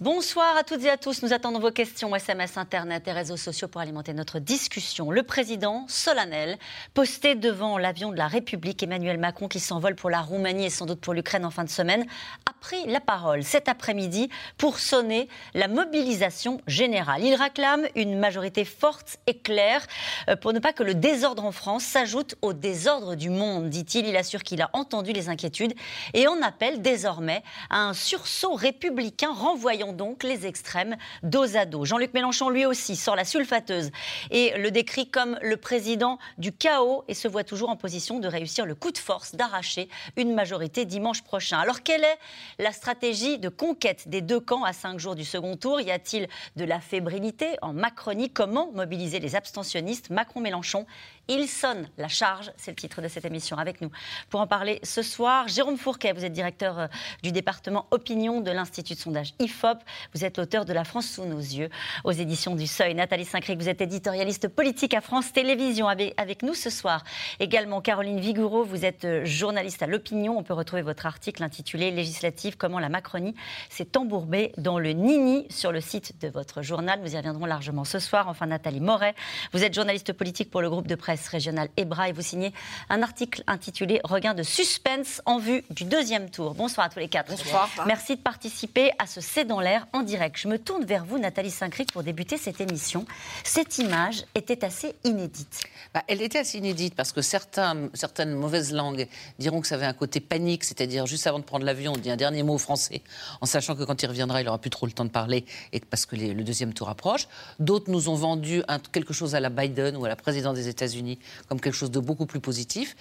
Bonsoir à toutes et à tous. Nous attendons vos questions, SMS, Internet et réseaux sociaux pour alimenter notre discussion. Le président solennel, posté devant l'avion de la République, Emmanuel Macron, qui s'envole pour la Roumanie et sans doute pour l'Ukraine en fin de semaine, a pris la parole cet après-midi pour sonner la mobilisation générale. Il réclame une majorité forte et claire euh, pour ne pas que le désordre en France s'ajoute au désordre du monde, dit-il. Il assure qu'il a entendu les inquiétudes et on appelle désormais à un sursaut républicain renvoyant donc les extrêmes dos à dos. Jean-Luc Mélenchon, lui aussi, sort la sulfateuse et le décrit comme le président du chaos et se voit toujours en position de réussir le coup de force, d'arracher une majorité dimanche prochain. Alors, quelle est la stratégie de conquête des deux camps à cinq jours du second tour? Y a-t-il de la fébrilité en Macronie? Comment mobiliser les abstentionnistes? Macron-Mélenchon il sonne la charge, c'est le titre de cette émission avec nous. Pour en parler ce soir, Jérôme Fourquet, vous êtes directeur euh, du département opinion de l'Institut de sondage IFOP. Vous êtes l'auteur de La France sous nos yeux aux éditions du Seuil. Nathalie Saint-Cric, vous êtes éditorialiste politique à France Télévisions avec, nous ce soir. Également Caroline Vigoureau, vous êtes euh, journaliste à l'opinion. On peut retrouver votre article intitulé Législative, comment la Macronie s'est embourbée dans le Nini sur le site de votre journal. Nous y reviendrons largement ce soir. Enfin, Nathalie Moret, vous êtes journaliste politique pour le groupe de presse régionale EBRA et vous signez un article intitulé Regain de suspense en vue du deuxième tour. Bonsoir à tous les quatre. Bonsoir. Merci de participer à ce C'est dans l'air en direct. Je me tourne vers vous, Nathalie Saint-Cric, pour débuter cette émission. Cette image était assez inédite. Bah, elle était assez inédite parce que certains, certaines mauvaises langues diront que ça avait un côté panique, c'est-à-dire juste avant de prendre l'avion, on dit un dernier mot français, en sachant que quand il reviendra, il n'aura plus trop le temps de parler et parce que le deuxième tour approche. D'autres nous ont vendu quelque chose à la Biden ou à la présidente des États-Unis comme quelque chose de beaucoup plus positif.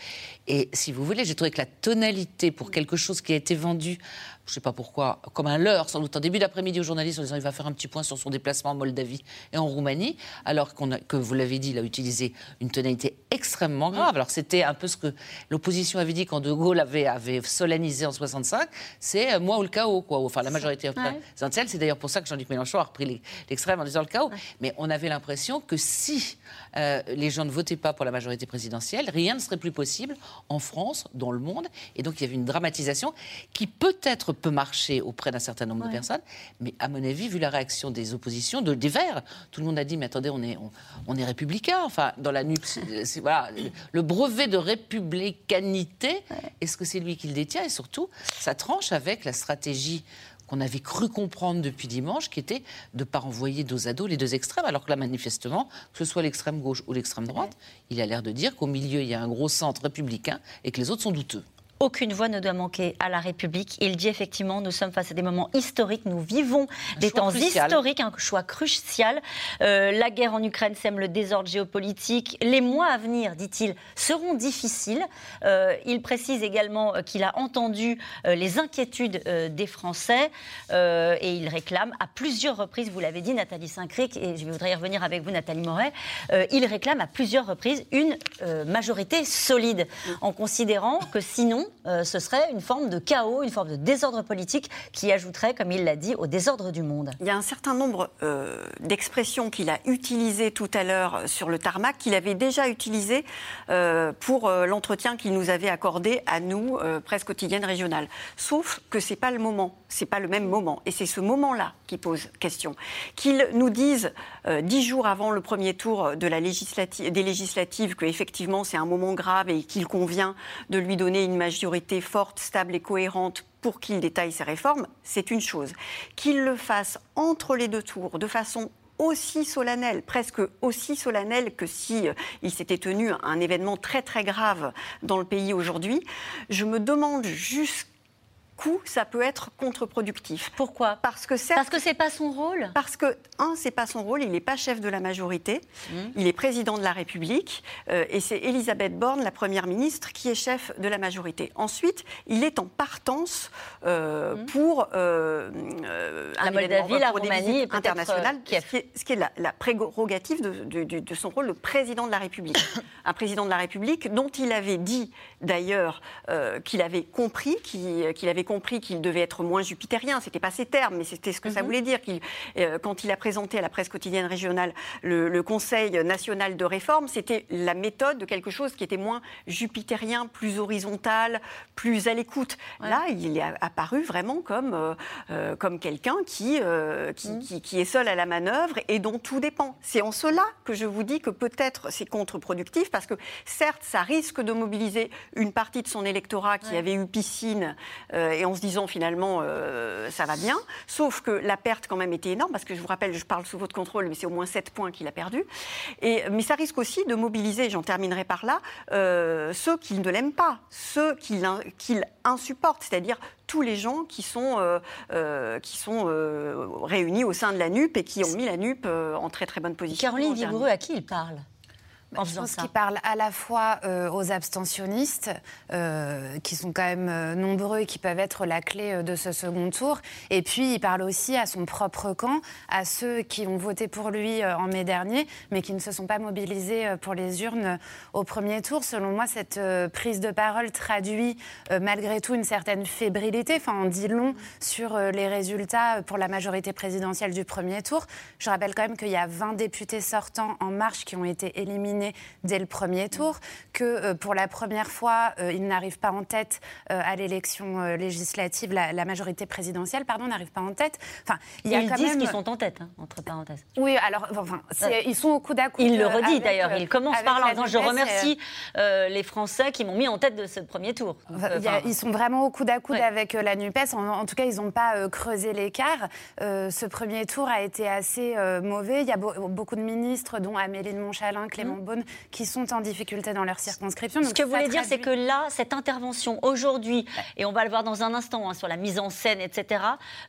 Et si vous voulez, j'ai trouvé que la tonalité pour quelque chose qui a été vendu je ne sais pas pourquoi, comme un leurre, sans doute en début d'après-midi aux journalistes en disant qu'il va faire un petit point sur son déplacement en Moldavie et en Roumanie, alors qu'on que vous l'avez dit, il a utilisé une tonalité extrêmement grave. Alors c'était un peu ce que l'opposition avait dit quand De Gaulle avait, avait solennisé en 65, c'est euh, moi ou le chaos, quoi. Enfin, la majorité présidentielle. C'est d'ailleurs pour ça que Jean-Luc Mélenchon a repris l'extrême en disant le chaos. Mais on avait l'impression que si euh, les gens ne votaient pas pour la majorité présidentielle, rien ne serait plus possible en France, dans le monde. Et donc il y avait une dramatisation qui peut-être peut marcher auprès d'un certain nombre de personnes. Mais à mon avis, vu la réaction des oppositions, de, des Verts, tout le monde a dit, mais attendez, on est, on, est républicain. Enfin, dans la voilà, le brevet de républicanité, est-ce que c'est lui qui le détient? Et surtout, ça tranche avec la stratégie qu'on avait cru comprendre depuis dimanche, qui était de ne pas renvoyer dos à dos les deux extrêmes, alors que là, manifestement, que ce soit l'extrême gauche ou l'extrême droite, il a l'air de dire qu'au milieu, il y a un gros centre républicain et que les autres sont douteux. Aucune voix ne doit manquer à la République. Il dit effectivement, nous sommes face à des moments historiques, nous vivons des temps historiques, un choix crucial. Euh, la guerre en Ukraine sème le désordre géopolitique. Les mois à venir, dit-il, seront difficiles. Euh, il précise également euh, qu'il a entendu les inquiétudes des Français et il réclame à plusieurs reprises, vous l'avez dit Nathalie Saint-Cric, et je voudrais y revenir avec vous Nathalie Moret, il réclame à plusieurs reprises une majorité solide, en considérant que sinon, euh, ce serait une forme de chaos, une forme de désordre politique qui ajouterait, comme il l'a dit, au désordre du monde. Il y a un certain nombre euh, d'expressions qu'il a utilisées tout à l'heure sur le tarmac, qu'il avait déjà utilisées euh, pour l'entretien qu'il nous avait accordé à nous, presse quotidienne régionale. Sauf que ce n'est pas le moment, c'est pas le même moment. Et c'est ce moment-là qui pose question. Qu'ils nous disent dix jours avant le premier tour de la des législatives qu'effectivement c'est un moment grave et qu'il convient de lui donner une majorité forte, stable et cohérente pour qu'il détaille ses réformes, c'est une chose. Qu'il le fasse entre les deux tours, de façon aussi solennelle, presque aussi solennelle que si euh, il s'était tenu un événement très très grave dans le pays aujourd'hui. Je me demande juste coup, ça peut être contre-productif. Pourquoi? Parce que c'est parce que c'est pas son rôle? Parce que un, c'est pas son rôle. Il n'est pas chef de la majorité. Mmh. Il est président de la République euh, et c'est Elisabeth Borne, la première ministre, qui est chef de la majorité. Ensuite, il est en partance euh, mmh. pour euh, la Moldavie, la Roumanie, internationale, ce qui est la, la prérogative de, de, son rôle de président de la République. un président de la République dont il avait dit d'ailleurs qu'il avait compris, qu'il avait compris qu'il devait être moins jupitérien. C'était pas ses termes, mais c'était ce que ça mhm. voulait dire. Qu'il, euh, quand il a présenté à la presse quotidienne régionale le, Conseil national de réforme, c'était la méthode de quelque chose qui était moins jupitérien, plus horizontal, plus à l'écoute. Là, il est apparu vraiment comme, euh, euh, comme quelqu'un qui, mhm. qui, qui, est seul à la manœuvre et dont tout dépend. C'est en cela que je vous dis que peut-être c'est contre-productif, parce que certes, ça risque de mobiliser une partie de son électorat qui avait eu piscine et en se disant finalement ça va bien, sauf que la perte quand même était énorme, parce que je vous rappelle, je parle sous votre contrôle, mais c'est au moins 7 points qu'il a perdu. Et, mais ça risque aussi de mobiliser, j'en terminerai par là, euh, ceux qui ne l'aiment pas, ceux qui insupportent, c'est-à-dire tous les gens qui sont, euh, euh, qui sont réunis au sein de la NUP et qui ont mis la NUP en très très bonne position. Caroline Vigoureux, à qui il parle? Je pense qu'il parle à la fois euh, aux abstentionnistes, euh, qui sont quand même euh, nombreux et qui peuvent être la clé de ce second tour. Et puis, il parle aussi à son propre camp, à ceux qui ont voté pour lui en mai dernier, mais qui ne se sont pas mobilisés pour les urnes au premier tour. Selon moi, cette prise de parole traduit malgré tout une certaine fébrilité. Enfin, on dit long sur les résultats pour la majorité présidentielle du premier tour. Je rappelle quand même qu'il y a 20 députés sortants en marche qui ont été éliminés dès le premier tour, que euh, pour la première fois, euh, il n'arrive pas en tête euh, à l'élection législative, la, majorité présidentielle, pardon, n'arrive pas en tête. Enfin, il y a ils disent qu'ils sont en tête, hein, entre parenthèses. Oui, alors, enfin, ils sont au coup d'à Il le redit d'ailleurs, il commence par là en Je remercie les Français qui m'ont mis en tête de ce premier tour. ils sont vraiment au coup d'à coude avec la NUPES. En, tout cas, ils n'ont pas creusé l'écart. ce premier tour a été assez mauvais. Il y a beaucoup de ministres, dont Amélie de Montchalin, Clément mmh qui sont en difficulté dans leur circonscription. Ce que vous voulez dire, c'est que là, cette intervention aujourd'hui, et on va le voir dans un instant hein, sur la mise en scène, etc.,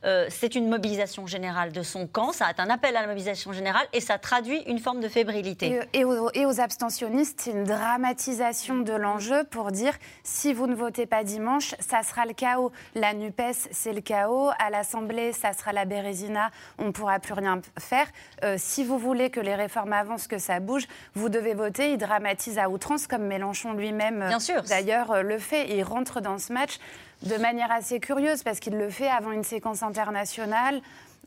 euh, c'est une mobilisation générale de son camp, ça est un appel à la mobilisation générale et ça traduit une forme de fébrilité. Et, aux, abstentionnistes, c'est une dramatisation de l'enjeu pour dire si vous ne votez pas dimanche, ça sera le chaos. La NUPES, c'est le chaos. À l'Assemblée, ça sera la Bérésina, on ne pourra plus rien faire. Euh, si vous voulez que les réformes avancent, que ça bouge, vous devez voter, il dramatise à outrance, comme Mélenchon lui-même d'ailleurs euh, le fait. il rentre dans ce match de manière assez curieuse, parce qu'il le fait avant une séquence internationale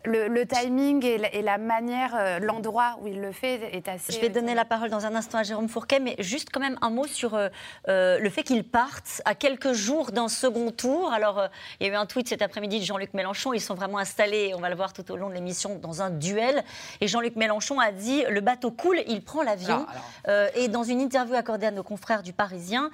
le, timing et la, manière, euh, l'endroit où il le fait est assez. Je vais donner la parole dans un instant à Jérôme Fourquet, mais juste quand même un mot sur euh, euh, le fait qu'il parte à quelques jours d'un second tour. Alors, il y a eu un tweet cet après-midi de Jean-Luc Mélenchon. Ils sont vraiment installés, on va le voir tout au long de l'émission, dans un duel. Et Jean-Luc Mélenchon a dit le bateau coule, il prend l'avion. et dans une interview accordée à nos confrères du Parisien,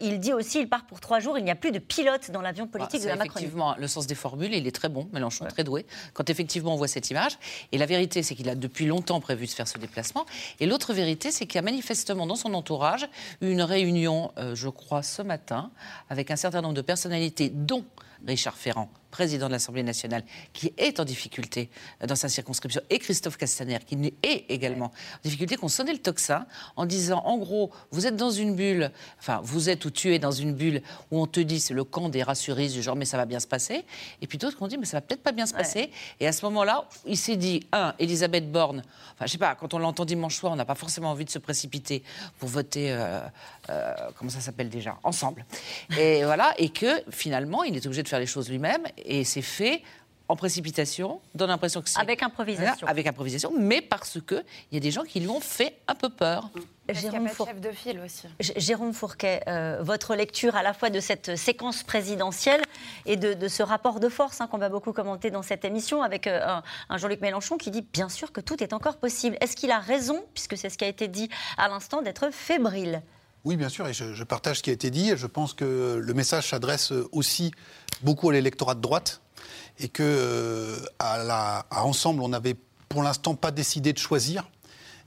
il dit aussi il part pour trois jours. Il n'y a plus de pilote dans l'avion politique ah, de la Macronie. Effectivement, le sens des formules, il est très bon. Mélenchon est très doué. Quand effectivement effectivement, on voit cette image. Et la vérité, c'est qu'il a depuis longtemps prévu de faire ce déplacement. Et l'autre vérité, c'est qu'il y a manifestement dans son entourage une réunion, euh, je crois, ce matin, avec un certain nombre de personnalités, dont Richard Ferrand, président de l'Assemblée nationale, qui est en difficulté dans sa circonscription, et Christophe Castaner, qui est également en difficulté, qu'on sonnait le tocsin en disant, en gros, vous êtes dans une bulle, enfin, vous êtes ou tu es dans une bulle où on te dit, c'est le camp des rassuristes, du genre, mais ça va bien se passer. Et puis d'autres qui ont dit, mais ça va peut-être pas bien se passer. Et à ce moment-là, il s'est dit, un, Elisabeth Borne, enfin, je sais pas, quand on l'entend dimanche soir, on n'a pas forcément envie de se précipiter pour voter, euh, euh, comment ça s'appelle déjà, ensemble. Et voilà, et que finalement, il est obligé de faire les choses lui-même et c'est fait en précipitation, donne l'impression que c'est... Avec improvisation. Avec improvisation, mais parce qu'il y a des gens qui lui ont fait un peu peur. Jérôme, chef de file aussi. Jérôme Fourquet, euh, votre lecture à la fois de cette séquence présidentielle et de, ce rapport de force hein, qu'on va beaucoup commenter dans cette émission avec euh, un, Jean-Luc Mélenchon qui dit bien sûr que tout est encore possible. Est-ce qu'il a raison, puisque c'est ce qui a été dit à l'instant, d'être fébrile? Oui, bien sûr, et je, partage ce qui a été dit. Je pense que le message s'adresse aussi beaucoup à l'électorat de droite et que euh, on n'avait pour l'instant pas décidé de choisir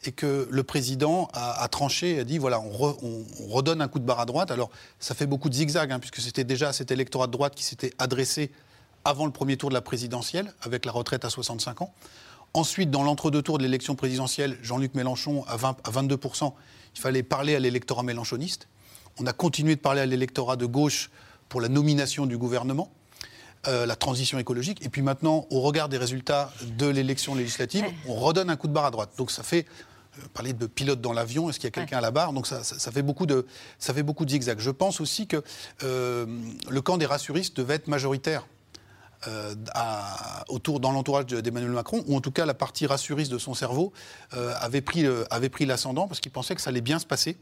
et que le président a, tranché a dit voilà, on, redonne un coup de barre à droite. Alors, ça fait beaucoup de zigzags, hein, puisque c'était déjà cet électorat de droite qui s'était adressé avant le premier tour de la présidentielle, avec la retraite à 65 ans. Ensuite, dans l'entre-deux tours de l'élection présidentielle, Jean-Luc Mélenchon à, 20, à 22 il fallait parler à l'électorat mélenchoniste. On a continué de parler à l'électorat de gauche pour la nomination du gouvernement, euh, la transition écologique. Et puis maintenant, au regard des résultats de l'élection législative, on redonne un coup de barre à droite. Donc ça fait parler de pilote dans l'avion, est-ce qu'il y a quelqu'un à la barre? Donc ça, fait beaucoup de, ça fait beaucoup de zigzags. Je pense aussi que le camp des rassuristes devait être majoritaire. Autour, dans l'entourage d'Emmanuel Macron, ou en tout cas la partie rassuriste de son cerveau avait pris, avait pris l'ascendant parce qu'il pensait que ça allait bien se passer.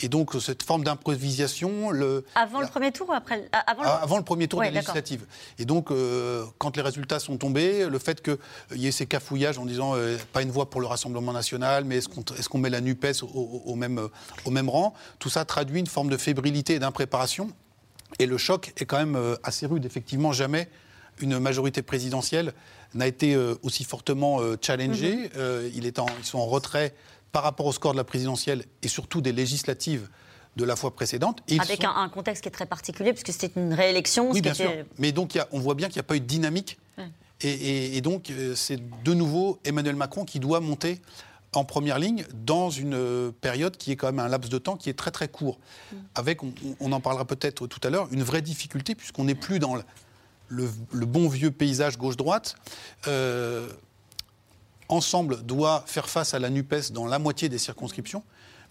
Et donc, cette forme d'improvisation. Le, avant le premier tour ou après avant le, avant le premier tour des législatives. Et donc, euh, quand les résultats sont tombés, le fait qu'il y ait ces cafouillages en disant euh, pas une voix pour le Rassemblement national, mais est-ce qu'on est qu'on met la NUPES au, même, au même rang Tout ça traduit une forme de fébrilité et d'impréparation. Et le choc est quand même euh, assez rude. Effectivement, jamais une majorité présidentielle n'a été aussi fortement challengée. Mm-hmm. il est en, ils sont en retrait par rapport au score de la présidentielle et surtout des législatives de la fois précédente. Avec un, contexte qui est très particulier, puisque c'était une réélection. Oui, bien sûr. Mais donc, on voit bien qu'il n'y a pas eu de dynamique. Et, donc, euh, c'est de nouveau Emmanuel Macron qui doit monter en première ligne dans une euh, période qui est quand même un laps de temps qui est très très court. Mm. Avec, on, en parlera peut-être tout à l'heure, une vraie difficulté, puisqu'on n'est plus dans le, bon vieux paysage gauche-droite. Euh, ensemble, doit faire face à la NUPES dans la moitié des circonscriptions,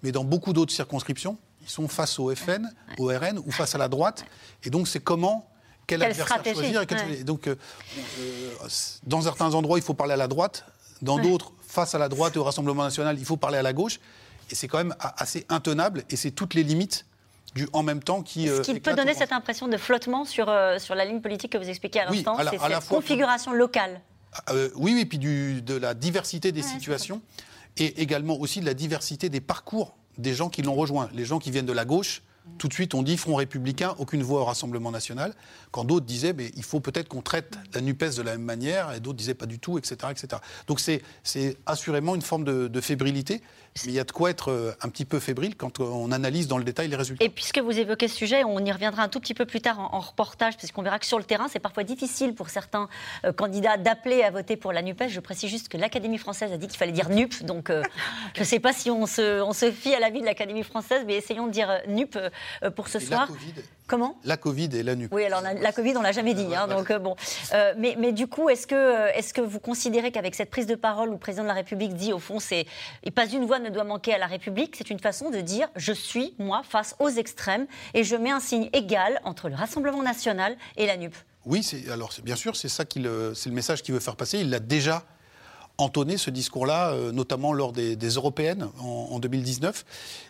mais dans beaucoup d'autres circonscriptions, ils sont face au FN, au RN ou face à la droite. Et donc, c'est comment quel adversaire choisir. Donc, euh, euh, dans certains endroits, il faut parler à la droite. Dans d'autres, face à la droite et au Rassemblement national, il faut parler à la gauche. Et c'est quand même assez intenable. Et c'est toutes les limites du en même temps qui. Ce qui euh, peut donner cette impression de flottement sur, sur la ligne politique que vous expliquiez à l'instant, c'est cette configuration locale. Euh, oui, oui, puis de la diversité des situations et également aussi de la diversité des parcours des gens qui l'ont rejoint. Les gens qui viennent de la gauche, tout de suite, on dit Front républicain, aucune voix au Rassemblement national. Quand d'autres disaient, mais il faut peut-être qu'on traite la NUPES de la même manière, et d'autres disaient pas du tout, etc. etc. Donc c'est assurément une forme de fébrilité. Mais il y a de quoi être euh, un petit peu fébrile quand on analyse dans le détail les résultats. Et puisque vous évoquez ce sujet, on y reviendra un tout petit peu plus tard en, reportage, puisqu'on verra que sur le terrain, c'est parfois difficile pour certains euh, candidats d'appeler à voter pour la NUPES. Je précise juste que l'Académie française a dit qu'il fallait dire NUP, donc euh, je ne sais pas si on se, on se fie à l'avis de l'Académie française, mais essayons de dire NUP pour ce soir. Comment? La Covid et la nuque. Oui, alors la, Covid, on l'a jamais dit. Hein, donc euh, bon, euh, mais, mais, du coup, est-ce que, euh, vous considérez qu'avec cette prise de parole où le président de la République dit, au fond, c'est pas une voix ne doit manquer à la République, c'est une façon de dire, je suis moi face aux extrêmes et je mets un signe égal entre le Rassemblement national et la NUP. Oui, alors bien sûr, c'est ça c'est le message qu'il veut faire passer. Il l'a déjà entonné ce discours-là, notamment lors des, européennes en, 2019.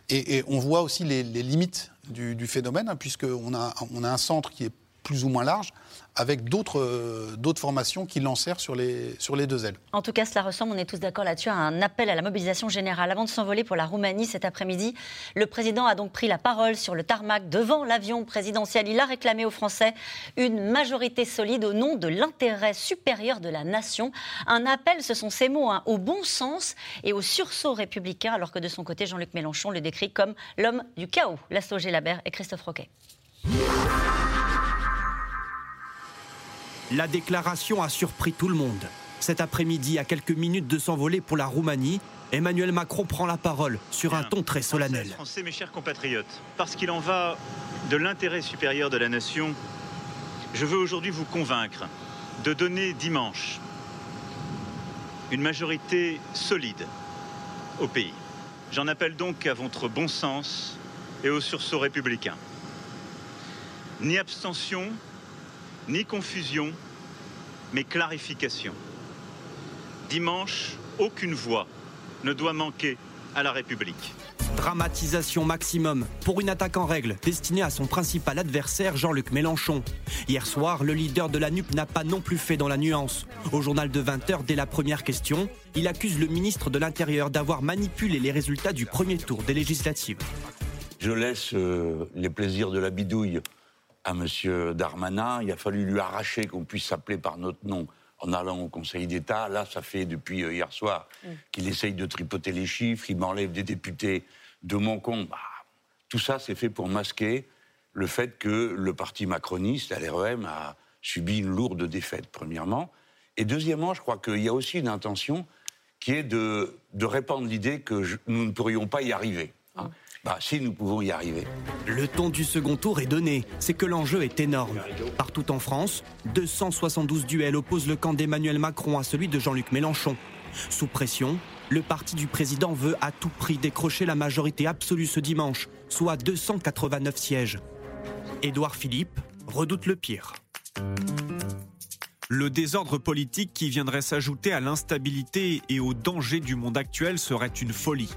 Et, on voit aussi les, les limites du, phénomène, hein, puisqu'on a, on a un centre qui est plus ou moins large, avec d'autres euh, d'autres formations qui lancèrent sur les, sur les deux ailes. En tout cas, cela ressemble, on est tous d'accord là-dessus, à un appel à la mobilisation générale. Avant de s'envoler pour la Roumanie cet après-midi, le président a donc pris la parole sur le tarmac devant l'avion présidentiel. Il a réclamé aux Français une majorité solide au nom de l'intérêt supérieur de la nation. Un appel, ce sont ces mots, hein, au bon sens et au sursaut républicain, alors que de son côté, Jean-Luc Mélenchon le décrit comme l'homme du chaos. Laszlo Labert et Christophe Roquet. La déclaration a surpris tout le monde. Cet après-midi, à quelques minutes de s'envoler pour la Roumanie, Emmanuel Macron prend la parole sur un ton très solennel. Français, mes chers compatriotes, parce qu'il en va de l'intérêt supérieur de la nation, je veux aujourd'hui vous convaincre de donner dimanche une majorité solide au pays. J'en appelle donc à votre bon sens et au sursaut républicain. Ni abstention, ni confusion, mais clarification. Dimanche, aucune voix ne doit manquer à la République. Dramatisation maximum pour une attaque en règle destinée à son principal adversaire Jean-Luc Mélenchon. Hier soir, le leader de la NUP n'a pas non plus fait dans la nuance. Au journal de 20h, dès la première question, il accuse le ministre de l'Intérieur d'avoir manipulé les résultats du premier tour des législatives. Je laisse euh, les plaisirs de la bidouille à M. Darmanin. Il a fallu lui arracher qu'on puisse s'appeler par notre nom en allant au Conseil d'État. Là, ça fait depuis euh, hier soir qu'il essaye de tripoter les chiffres, il m'enlève des députés de mon compte. Bah, tout ça, c'est fait pour masquer le fait que le parti macroniste, LREM, a subi une lourde défaite, premièrement. Et deuxièmement, je crois qu'il y a aussi une intention qui est de, répandre l'idée que nous ne pourrions pas y arriver. Hein. Bah, si nous pouvons y arriver. Le ton du second tour est donné, c'est que l'enjeu est énorme. Partout en France, 272 duels opposent le camp d'Emmanuel Macron à celui de Jean-Luc Mélenchon. Sous pression, Le parti du président veut à tout prix décrocher la majorité absolue ce dimanche, soit 289 sièges. Édouard Philippe redoute le pire. Le désordre politique qui viendrait s'ajouter à l'instabilité et au danger du monde actuel serait une folie.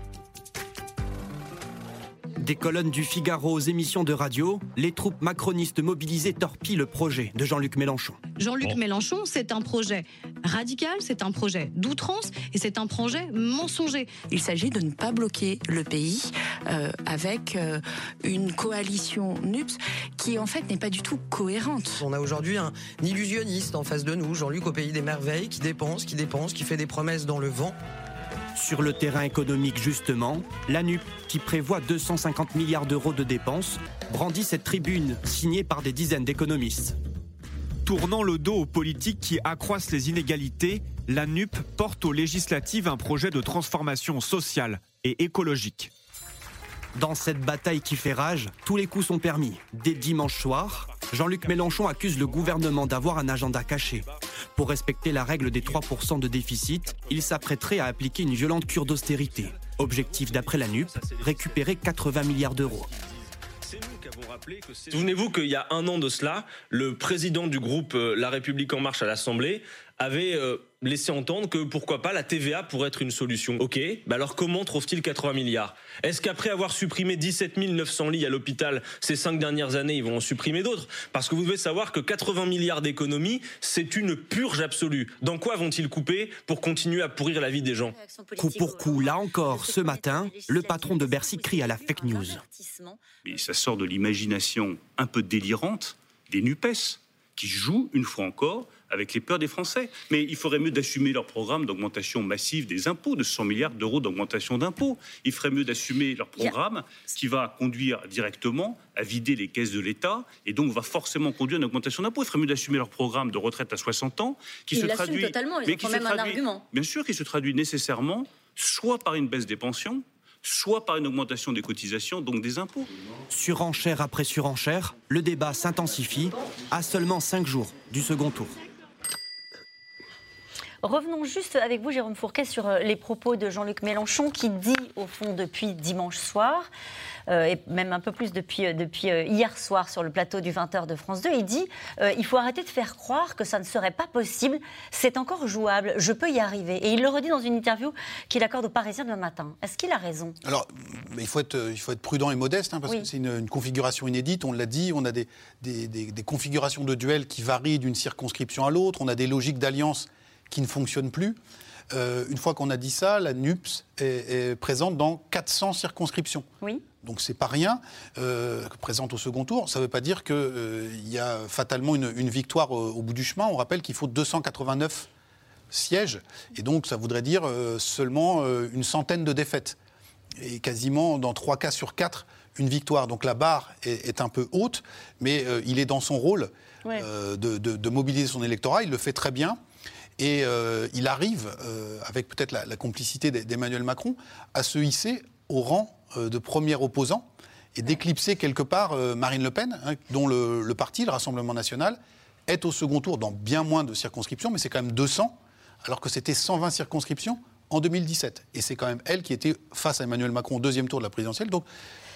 Des colonnes du Figaro aux émissions de radio, les troupes macronistes mobilisées torpillent le projet de Jean-Luc Mélenchon. Jean-Luc Mélenchon, c'est un projet radical, c'est un projet d'outrance et c'est un projet mensonger. Il s'agit de ne pas bloquer le pays euh, avec euh, une coalition NUPS qui en fait n'est pas du tout cohérente. On a aujourd'hui un illusionniste en face de nous, Jean-Luc au pays des merveilles, qui dépense, qui dépense, qui fait des promesses dans le vent. Sur le terrain économique, justement, la NUP, qui prévoit 250 milliards d'euros de dépenses, brandit cette tribune signée par des dizaines d'économistes. Tournant le dos aux politiques qui accroissent les inégalités, la NUP porte aux législatives un projet de transformation sociale et écologique. Dans cette bataille qui fait rage, tous les coups sont permis. Dès dimanche soir, Jean-Luc Mélenchon accuse le gouvernement d'avoir un agenda caché. Pour respecter la règle des 3% de déficit, il s'apprêterait à appliquer une violente cure d'austérité. Objectif d'après la NUP, récupérer 80 milliards d'euros. Souvenez-vous qu'il y a un an de cela, le président du groupe euh, La République en marche à l'Assemblée avait euh, laissé entendre que pourquoi pas la TVA pourrait être une solution. Ok, bah alors comment trouve-t-il 80 milliards? Est-ce qu'après avoir supprimé 17 900 lits à l'hôpital ces cinq dernières années, ils vont en supprimer d'autres? Parce que vous devez savoir que 80 milliards d'économies, c'est une purge absolue. Dans quoi vont-ils couper pour continuer à pourrir la vie des gens? Coup pour coup, là encore, ce matin, le patron de Bercy crie à la fake news. Et ça sort de l'imagination un peu délirante des NUPES, qui jouent, une fois encore, avec les peurs des Français. Mais il ferait mieux d'assumer leur programme d'augmentation massive des impôts, de 100 milliards d'euros d'augmentation d'impôts. Il ferait mieux d'assumer leur programme qui va conduire directement à vider les caisses de l'État et donc va forcément conduire à une augmentation d'impôts. Il ferait mieux d'assumer leur programme de retraite à 60 ans qui Ils se traduit, totalement, ils mais ont qui quand se même un traduit- argument. bien sûr, qui se traduit nécessairement soit par une baisse des pensions, soit par une augmentation des cotisations, donc des impôts. Surenchère après surenchère, le débat s'intensifie à seulement 5 jours du second tour. Revenons juste avec vous, Jérôme Fourquet, sur euh, les propos de Jean-Luc Mélenchon qui dit, au fond, depuis dimanche soir, euh, et même un peu plus depuis, euh, depuis hier soir sur le plateau du 20h de France 2, il dit euh, il faut arrêter de faire croire que ça ne serait pas possible, c'est encore jouable, je peux y arriver. Et il le redit dans une interview qu'il accorde aux Parisiens demain matin. Est-ce qu'il a raison? Alors, il, faut être, il faut être prudent et modeste, hein, parce Oui. que c'est une, une configuration inédite, on l'a dit, on a des, des- des- des configurations de duel qui varient d'une circonscription à l'autre, on a des logiques d'alliance qui ne fonctionnent plus. Euh, une fois qu'on a dit ça, la NUPS est, est présente dans 400 circonscriptions. Oui. Donc c'est pas rien, euh, présente au second tour. Ça ne veut pas dire qu'il y a fatalement une, une victoire au, au bout du chemin. On rappelle qu'il faut 289 sièges. Et donc ça voudrait dire euh, seulement euh, une centaine de défaites. Et quasiment dans trois cas sur quatre, une victoire. Donc la barre est, est un peu haute, mais euh, il est dans son rôle Ouais. euh, de, de- de mobiliser son électorat. Il le fait très bien. Et euh, il arrive, euh, avec peut-être la, complicité d'E- d'Emmanuel Macron, à se hisser au rang euh, de premier opposant et d'éclipser quelque part Marine Le Pen, hein, dont le, le parti, le Rassemblement national, est au second tour dans bien moins de circonscriptions, mais c'est quand même 200, alors que c'était 120 circonscriptions en 2017. Et c'est quand même elle qui était face à Emmanuel Macron au deuxième tour de la présidentielle. Donc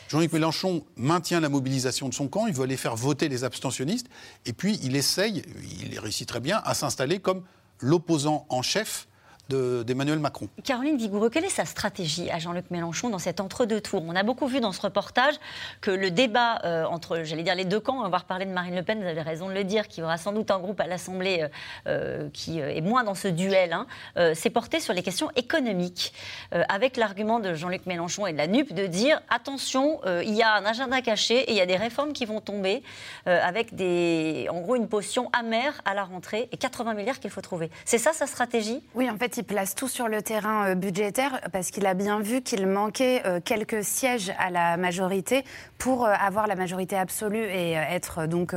Jean-Luc Mélenchon maintient la mobilisation de son camp, il veut aller faire voter les abstentionnistes, et puis il essaye, il réussit très bien, à s'installer comme l'opposant en chef de- d'Emmanuel Macron. Caroline Vigoureux, quelle est sa stratégie à Jean-Luc Mélenchon dans cet entre-deux tours On a beaucoup vu dans ce reportage que le débat euh, entre, j'allais dire, les deux camps, on va reparler de Marine Le Pen, vous avez raison de le dire, qui aura sans doute un groupe à l'Assemblée euh, euh, qui est moins dans ce duel, hein, euh, s'est porté sur les questions économiques, euh, avec l'argument de Jean-Luc Mélenchon et de la NUP de dire attention, euh, il y a un agenda caché et il y a des réformes qui vont tomber euh, avec des, en gros une potion amère à la rentrée et 80 milliards qu'il faut trouver. C'est ça sa stratégie? Oui, en fait, il place tout sur le terrain euh, budgétaire parce qu'il a bien vu qu'il manquait euh, quelques sièges à la majorité pour euh, avoir la majorité absolue et être donc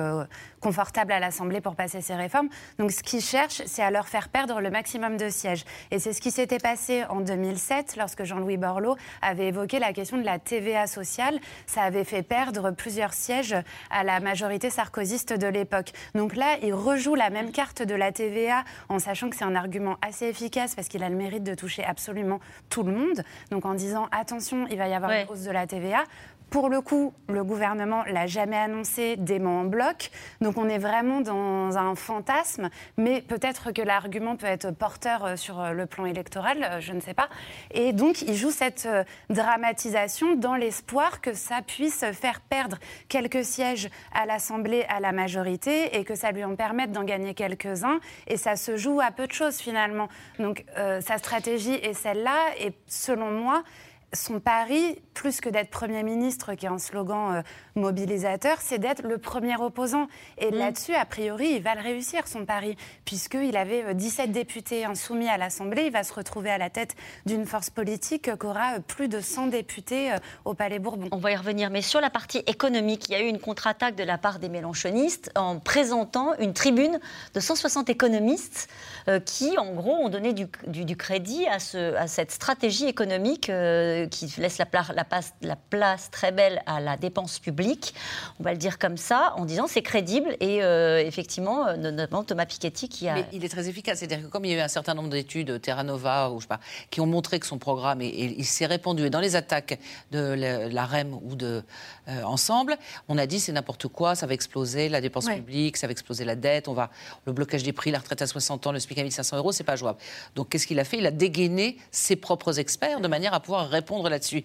confortable à l'Assemblée pour passer ces réformes. Donc, ce qu'il cherche, c'est à leur faire perdre le maximum de sièges. Et c'est ce qui s'était passé en 2007 lorsque Jean-Louis Borloo avait évoqué la question de la TVA sociale. Ça avait fait perdre plusieurs sièges à la majorité sarkozyste de l'époque. Donc là, il rejoue la même carte de la TVA en sachant que c'est un argument assez efficace parce qu'il a le mérite de toucher absolument tout le monde. Donc en disant attention, il va y avoir une hausse de la TVA. Pour le coup, le gouvernement l'a jamais annoncé, dément en bloc. Donc on est vraiment dans un fantasme, mais peut-être que l'argument peut être porteur euh, sur euh, le plan électoral, euh, je ne sais pas. Et donc il joue cette dramatisation dans l'espoir que ça puisse faire perdre quelques sièges à l'Assemblée, à la majorité, et que ça lui en permette d'en gagner quelques-uns. Et ça se joue à peu de choses finalement. Donc sa stratégie est celle-là, et selon moi, son pari, plus que d'être Premier ministre, qui est un slogan euh, mobilisateur, c'est d'être le premier opposant. Et mm. là-dessus, a priori, il va le réussir, son pari, puisqu'il avait 17 euh, députés insoumis à l'Assemblée. Il va se retrouver à la tête d'une force politique qui aura euh, plus de 100 députés au Palais Bourbon. On va y revenir. Mais sur la partie économique, il y a eu une contre-attaque de la part des Mélenchonistes en présentant une tribune de 160 économistes qui, en gros, ont donné du, crédit à, ce, à, cette stratégie économique qui laisse la, la, la, place très belle à la dépense publique, on va le dire comme ça, en disant c'est crédible et euh, effectivement, euh, notamment Thomas Piketty qui a... Mais il est très efficace, c'est-à-dire que comme il y a eu un certain nombre d'études, Terra Nova ou je sais pas, qui ont montré que son programme, et, il s'est répandu, et dans les attaques de la, REM ou de euh, Ensemble, on a dit c'est n'importe quoi, ça va exploser la dépense publique, ça va exploser la dette, on va, le blocage des prix, la retraite à 60 ans, le SPIC à 1500 euros, c'est pas jouable. Donc qu'est-ce qu'il a fait? Il a dégainé ses propres experts de manière à pouvoir répondre là-dessus.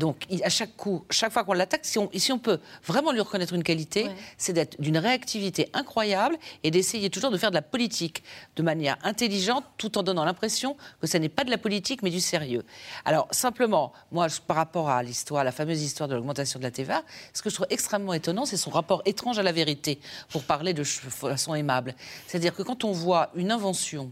Donc, à chaque coup, chaque fois qu'on l'attaque, si on, on peut vraiment lui reconnaître une qualité, c'est d'être d'une réactivité incroyable et d'essayer toujours de faire de la politique de manière intelligente, tout en donnant l'impression que ce n'est pas de la politique, mais du sérieux. Alors, simplement, moi, par rapport à l'histoire, la fameuse histoire de l'augmentation de la TVA, ce que je trouve extrêmement étonnant, c'est son rapport étrange à la vérité, pour parler de façon aimable. C'est-à-dire que quand on voit une invention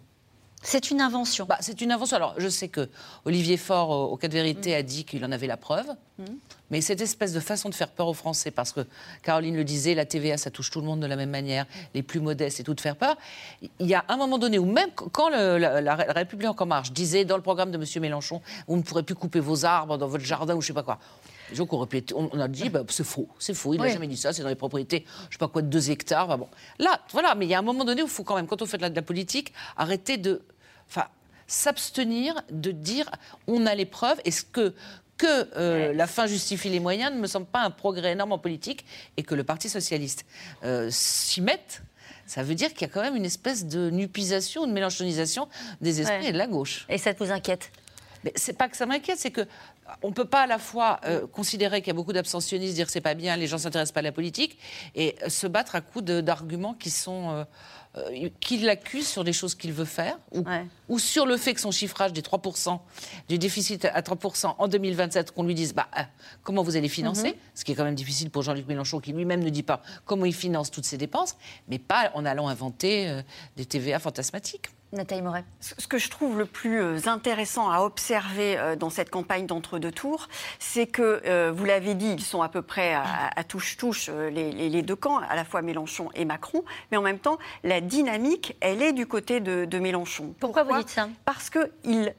c'est une invention. Bah, c'est une invention. Alors, je sais que Olivier Faure, au, cas de vérité, a dit qu'il en avait la preuve. Mm. Mais cette espèce de façon de faire peur aux Français, parce que Caroline le disait, la TVA, ça touche tout le monde de la même manière, les plus modestes et tout de faire peur. Il y a un moment donné où même quand la, République en marche disait dans le programme de M. Mélenchon, vous ne pourrez plus couper vos arbres dans votre jardin ou je sais pas quoi. Les gens on, a dit, bah, c'est faux, c'est faux, il n'a jamais dit ça, c'est dans les propriétés, je sais pas quoi, de deux hectares. Bah, bon. Là, voilà, mais il y a un moment donné où il faut quand même, quand on fait de la politique, arrêter de enfin, s'abstenir de dire on a les preuves. Est-ce que que euh, la fin justifie les moyens ne me semble pas un progrès énorme en politique et que le Parti socialiste euh, s'y mette. Ça veut dire qu'il y a quand même une espèce de nupisation, de mélanchonisation des esprits et de la gauche. Et ça vous inquiète? Mais c'est pas que ça m'inquiète, c'est que on ne peut pas à la fois euh, considérer qu'il y a beaucoup d'abstentionnistes, dire c'est pas bien, les gens s'intéressent pas à la politique, et se battre à coups d'arguments qui sont euh, qu'il l'accuse sur des choses qu'il veut faire, ou, sur le fait que son chiffrage des 3%, du déficit à 3% en 2027, qu'on lui dise bah, euh, comment vous allez financer, mhm. ce qui est quand même difficile pour Jean-Luc Mélenchon, qui lui-même ne dit pas comment il finance toutes ses dépenses, mais pas en allant inventer euh, des TVA fantasmatiques. Nathalie Moret. Ce que je trouve le plus euh, intéressant à observer euh, dans cette campagne d'entre-deux tours, c'est que, euh, vous l'avez dit, ils sont à peu près à touche-touche, les, deux camps, à la fois Mélenchon et Macron, mais en même temps, la dynamique, elle est du côté de, Mélenchon. Pourquoi, vous dites ça? Parce qu'il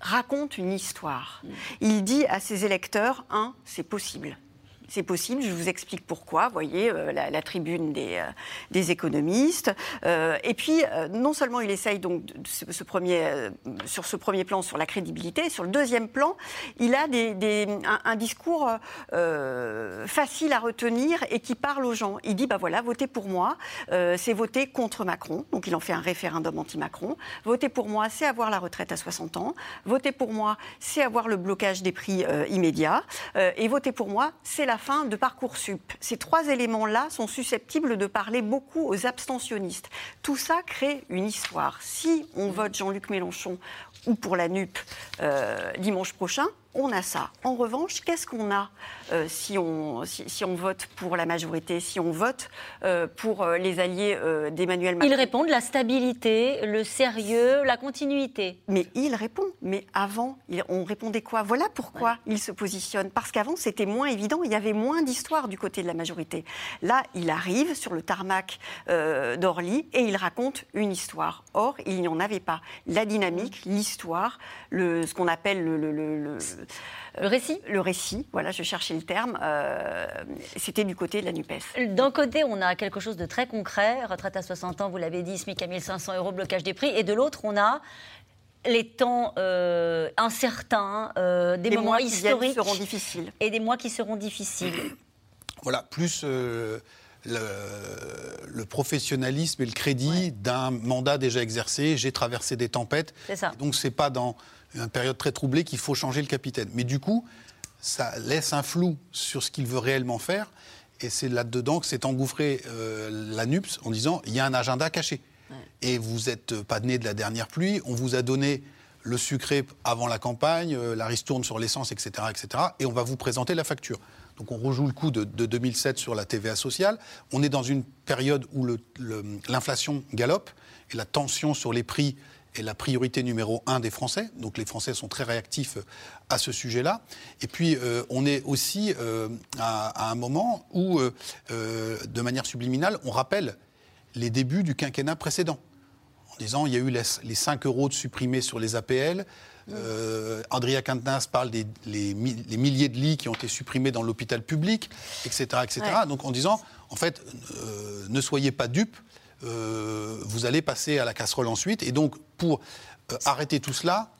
raconte une histoire. Il dit à ses électeurs, un, c'est possible c'est possible, je vous explique pourquoi. Vous voyez, euh, la, tribune des, euh, économistes. Euh, et puis, non seulement il essaye donc sur ce premier plan sur la crédibilité, sur le deuxième plan, il a un, discours facile à retenir et qui parle aux gens. Il dit, bah voilà, votez pour moi, c'est voter contre Macron. Donc il en fait un référendum anti-Macron. Voter pour moi, c'est avoir la retraite à 60 ans. Voter pour moi, c'est avoir le blocage des prix immédiats. et voter pour moi, c'est la fin de Parcoursup. Ces trois éléments-là sont susceptibles de parler beaucoup aux abstentionnistes. Tout ça crée une histoire. Si on vote Jean-Luc Mélenchon ou pour la NUP euh, dimanche prochain, on a ça. En revanche, qu'est-ce qu'on a euh, si, on, si, on vote pour la majorité, si on vote euh, pour euh, les alliés d'Emmanuel Macron? Ils répondent la stabilité, le sérieux, la continuité. Mais il répond. Mais avant, on répondait quoi? Voilà pourquoi il se positionne. Parce qu'avant, c'était moins évident. Il y avait moins d'histoire du côté de la majorité. Là, il arrive sur le tarmac d'Orly et il raconte une histoire. Or, il n'y en avait pas. La dynamique, l'histoire, ce qu'on appelle le le récit? Le récit, voilà, je cherchais le terme. Euh, c'était du côté de la NUPES. D'un côté, on a quelque chose de très concret, retraite à 60 ans, vous l'avez dit, SMIC à 1500 euros, blocage des prix. Et de l'autre, on a les temps euh, incertains, euh, des Les moments mois qui historiques seront difficiles. et des mois qui seront difficiles. Voilà, plus euh, le, le professionnalisme et le crédit d'un mandat déjà exercé. J'ai traversé des tempêtes. C'est ça. Et donc, c'est pas dans une période très troublée qu'il faut changer le capitaine. Mais du coup, ça laisse un flou sur ce qu'il veut réellement faire. Et c'est là-dedans que s'est engouffré euh, la NUPS en disant il y a un agenda caché. Et vous n'êtes pas né de la dernière pluie. On vous a donné le sucré avant la campagne, euh, la ristourne sur l'essence, etc., etc. Et on va vous présenter la facture. Donc on rejoue le coup de, de 2007 sur la TVA sociale. On est dans une période où l'inflation galope et la tension sur les prix est la priorité numéro un des Français. Donc les Français sont très réactifs euh, à ce sujet-là. Et puis euh, on est aussi euh, à, à un moment où, euh, de manière subliminale, on rappelle les débuts du quinquennat précédent en disant il y a eu les, les 5 euros de supprimés sur les APL. Andrea Quintas parle des les, mi- les milliers de lits qui ont été supprimés dans l'hôpital public, etc. etc. Ouais. Donc en disant, en fait, ne soyez pas dupes, euh, vous allez passer à la casserole ensuite. Et donc, pour euh, arrêter tout cela,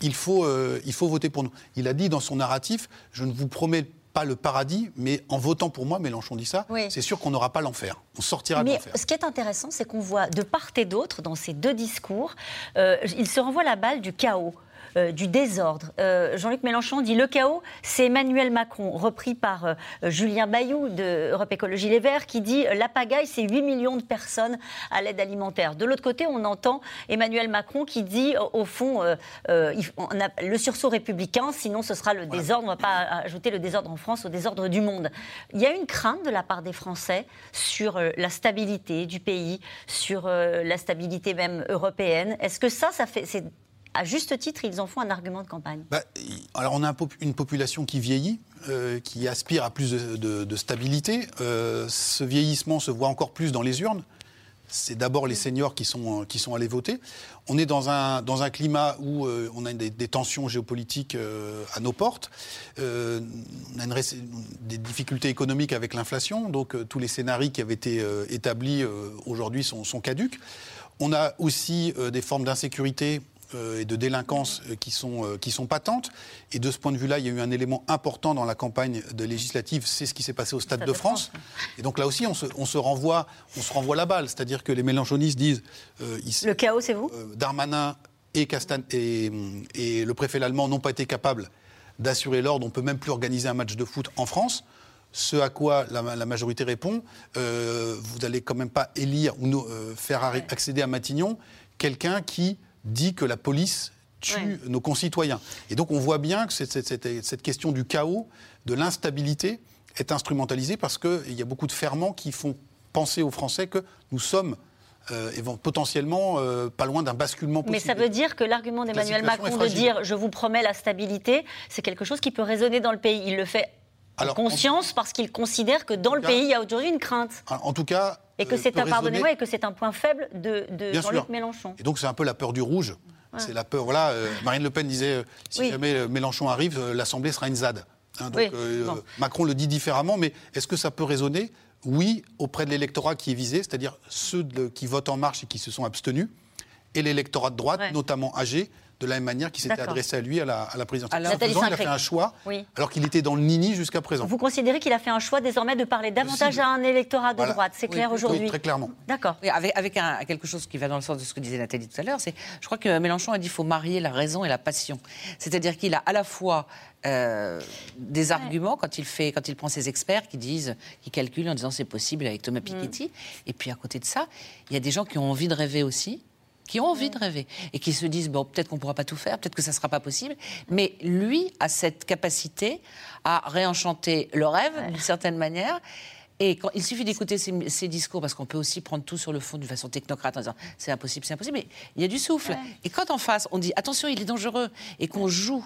il faut, euh, il faut voter pour nous. Il a dit dans son narratif, je ne vous promets pas le paradis, mais en votant pour moi, Mélenchon dit ça, Oui. c'est sûr qu'on n'aura pas l'enfer. On sortira de l'enfer. ce qui est intéressant, c'est qu'on voit de part et d'autre, dans ces deux discours, il se renvoie la balle du chaos. Euh, du désordre. Euh, Jean-Luc Mélenchon dit le chaos, c'est Emmanuel Macron, repris par euh, Julien Bayou de Europe Écologie Les Verts, qui dit la pagaille, c'est 8 millions de personnes à l'aide alimentaire. De l'autre côté, on entend Emmanuel Macron qui dit, au- fond, euh, euh, il- on a le sursaut républicain, sinon ce sera le désordre, on ne va pas ajouter le désordre en France au désordre du monde. Il y a une crainte de la part des Français sur la stabilité du pays, sur la stabilité même européenne. Est-ce que ça, ça fait... c'est- À juste titre, ils en font un argument de campagne. Bah, alors on a une population qui vieillit, euh, qui aspire à plus de, stabilité. Euh, ce vieillissement se voit encore plus dans les urnes. C'est d'abord les seniors qui sont, qui sont allés voter. On est dans un, dans un climat où euh, on a des, tensions géopolitiques à nos portes. On a des difficultés économiques avec l'inflation. Donc tous les scénarios qui avaient été établis aujourd'hui sont, sont caduques. On a aussi des formes d'insécurité et de délinquance euh, qui sont, euh, qui sont patentes. Et de ce point de vue-là, il y a eu un élément important dans la campagne de législative, c'est ce qui s'est passé au Stade, de, France. Et donc là aussi, on se, on se renvoie, on se renvoie la balle. C'est-à-dire que les mélanchonistes disent... euh, ils- Le chaos, c'est vous? Euh, Darmanin et, Castan- et, et le préfet allemand n'ont pas été capables d'assurer l'ordre. On ne peut même plus organiser un match de foot en France. Ce à quoi la, la majorité répond, euh, vous n'allez quand même pas élire ou euh, faire accéder à Matignon quelqu'un qui dit que la police tue Ouais. nos concitoyens. Et donc on voit bien que cette, cette- cette- cette question du chaos, de l'instabilité, est instrumentalisée parce qu'il y a beaucoup de ferments qui font penser aux Français que nous sommes euh, potentiellement euh, pas loin d'un basculement Mais possible. ça veut dire que l'argument d'Emmanuel Macron de dire je vous promets la stabilité, c'est quelque chose qui peut résonner dans le pays. Il le fait en conscience parce qu'il considère que dans le cas- pays, il y a aujourd'hui une crainte. En tout cas. Et que euh, c'est peut un, pardonnez-moi, résonner- et que c'est un point faible de, Jean-Luc. Mélenchon. Et donc c'est un peu la peur du rouge. C'est la peur. Voilà, euh, Marine Le Pen disait euh, si Oui. jamais Mélenchon arrive, l'Assemblée sera une ZAD. Hein, donc Oui, bon. Macron le dit différemment, mais est-ce que ça peut résonner Oui, auprès de l'électorat qui est visé, c'est-à-dire ceux de- qui votent en marche et qui se sont abstenus, et l'électorat de droite, Ouais. notamment âgé, de la même manière qui s'était adressé à lui à la, à la présidentielle. Alors- il a fait un choix, Oui. alors qu'il était dans le nini jusqu'à présent. Vous considérez qu'il a fait un choix désormais de parler davantage à un électorat de Voilà. droite, c'est Oui, clair oui, aujourd'hui Oui, très clairement. D'accord. Oui, avec, avec un- quelque chose qui va dans le sens de ce que disait Nathalie tout à l'heure, c'est, je crois que Mélenchon a dit qu'il faut marier la raison et la passion. C'est-à-dire qu'il a à la fois euh, des arguments quand il fait, quand il prend ses experts qui disent, qui calculent en disant c'est possible avec Thomas Piketty, et puis à côté de ça, il y a des gens qui ont envie de rêver aussi qui ont envie de rêver et qui se disent bon peut-être qu'on pourra pas tout faire, peut-être que ça sera pas possible, mais lui a cette capacité à réenchanter le rêve d'une certaine manière. Et quand, il suffit d'écouter ses, discours, parce qu'on peut aussi prendre tout sur le fond d'une façon technocrate en disant c'est impossible, c'est impossible, mais il y a du souffle. Et quand en face, on dit attention, il est dangereux, et qu'on joue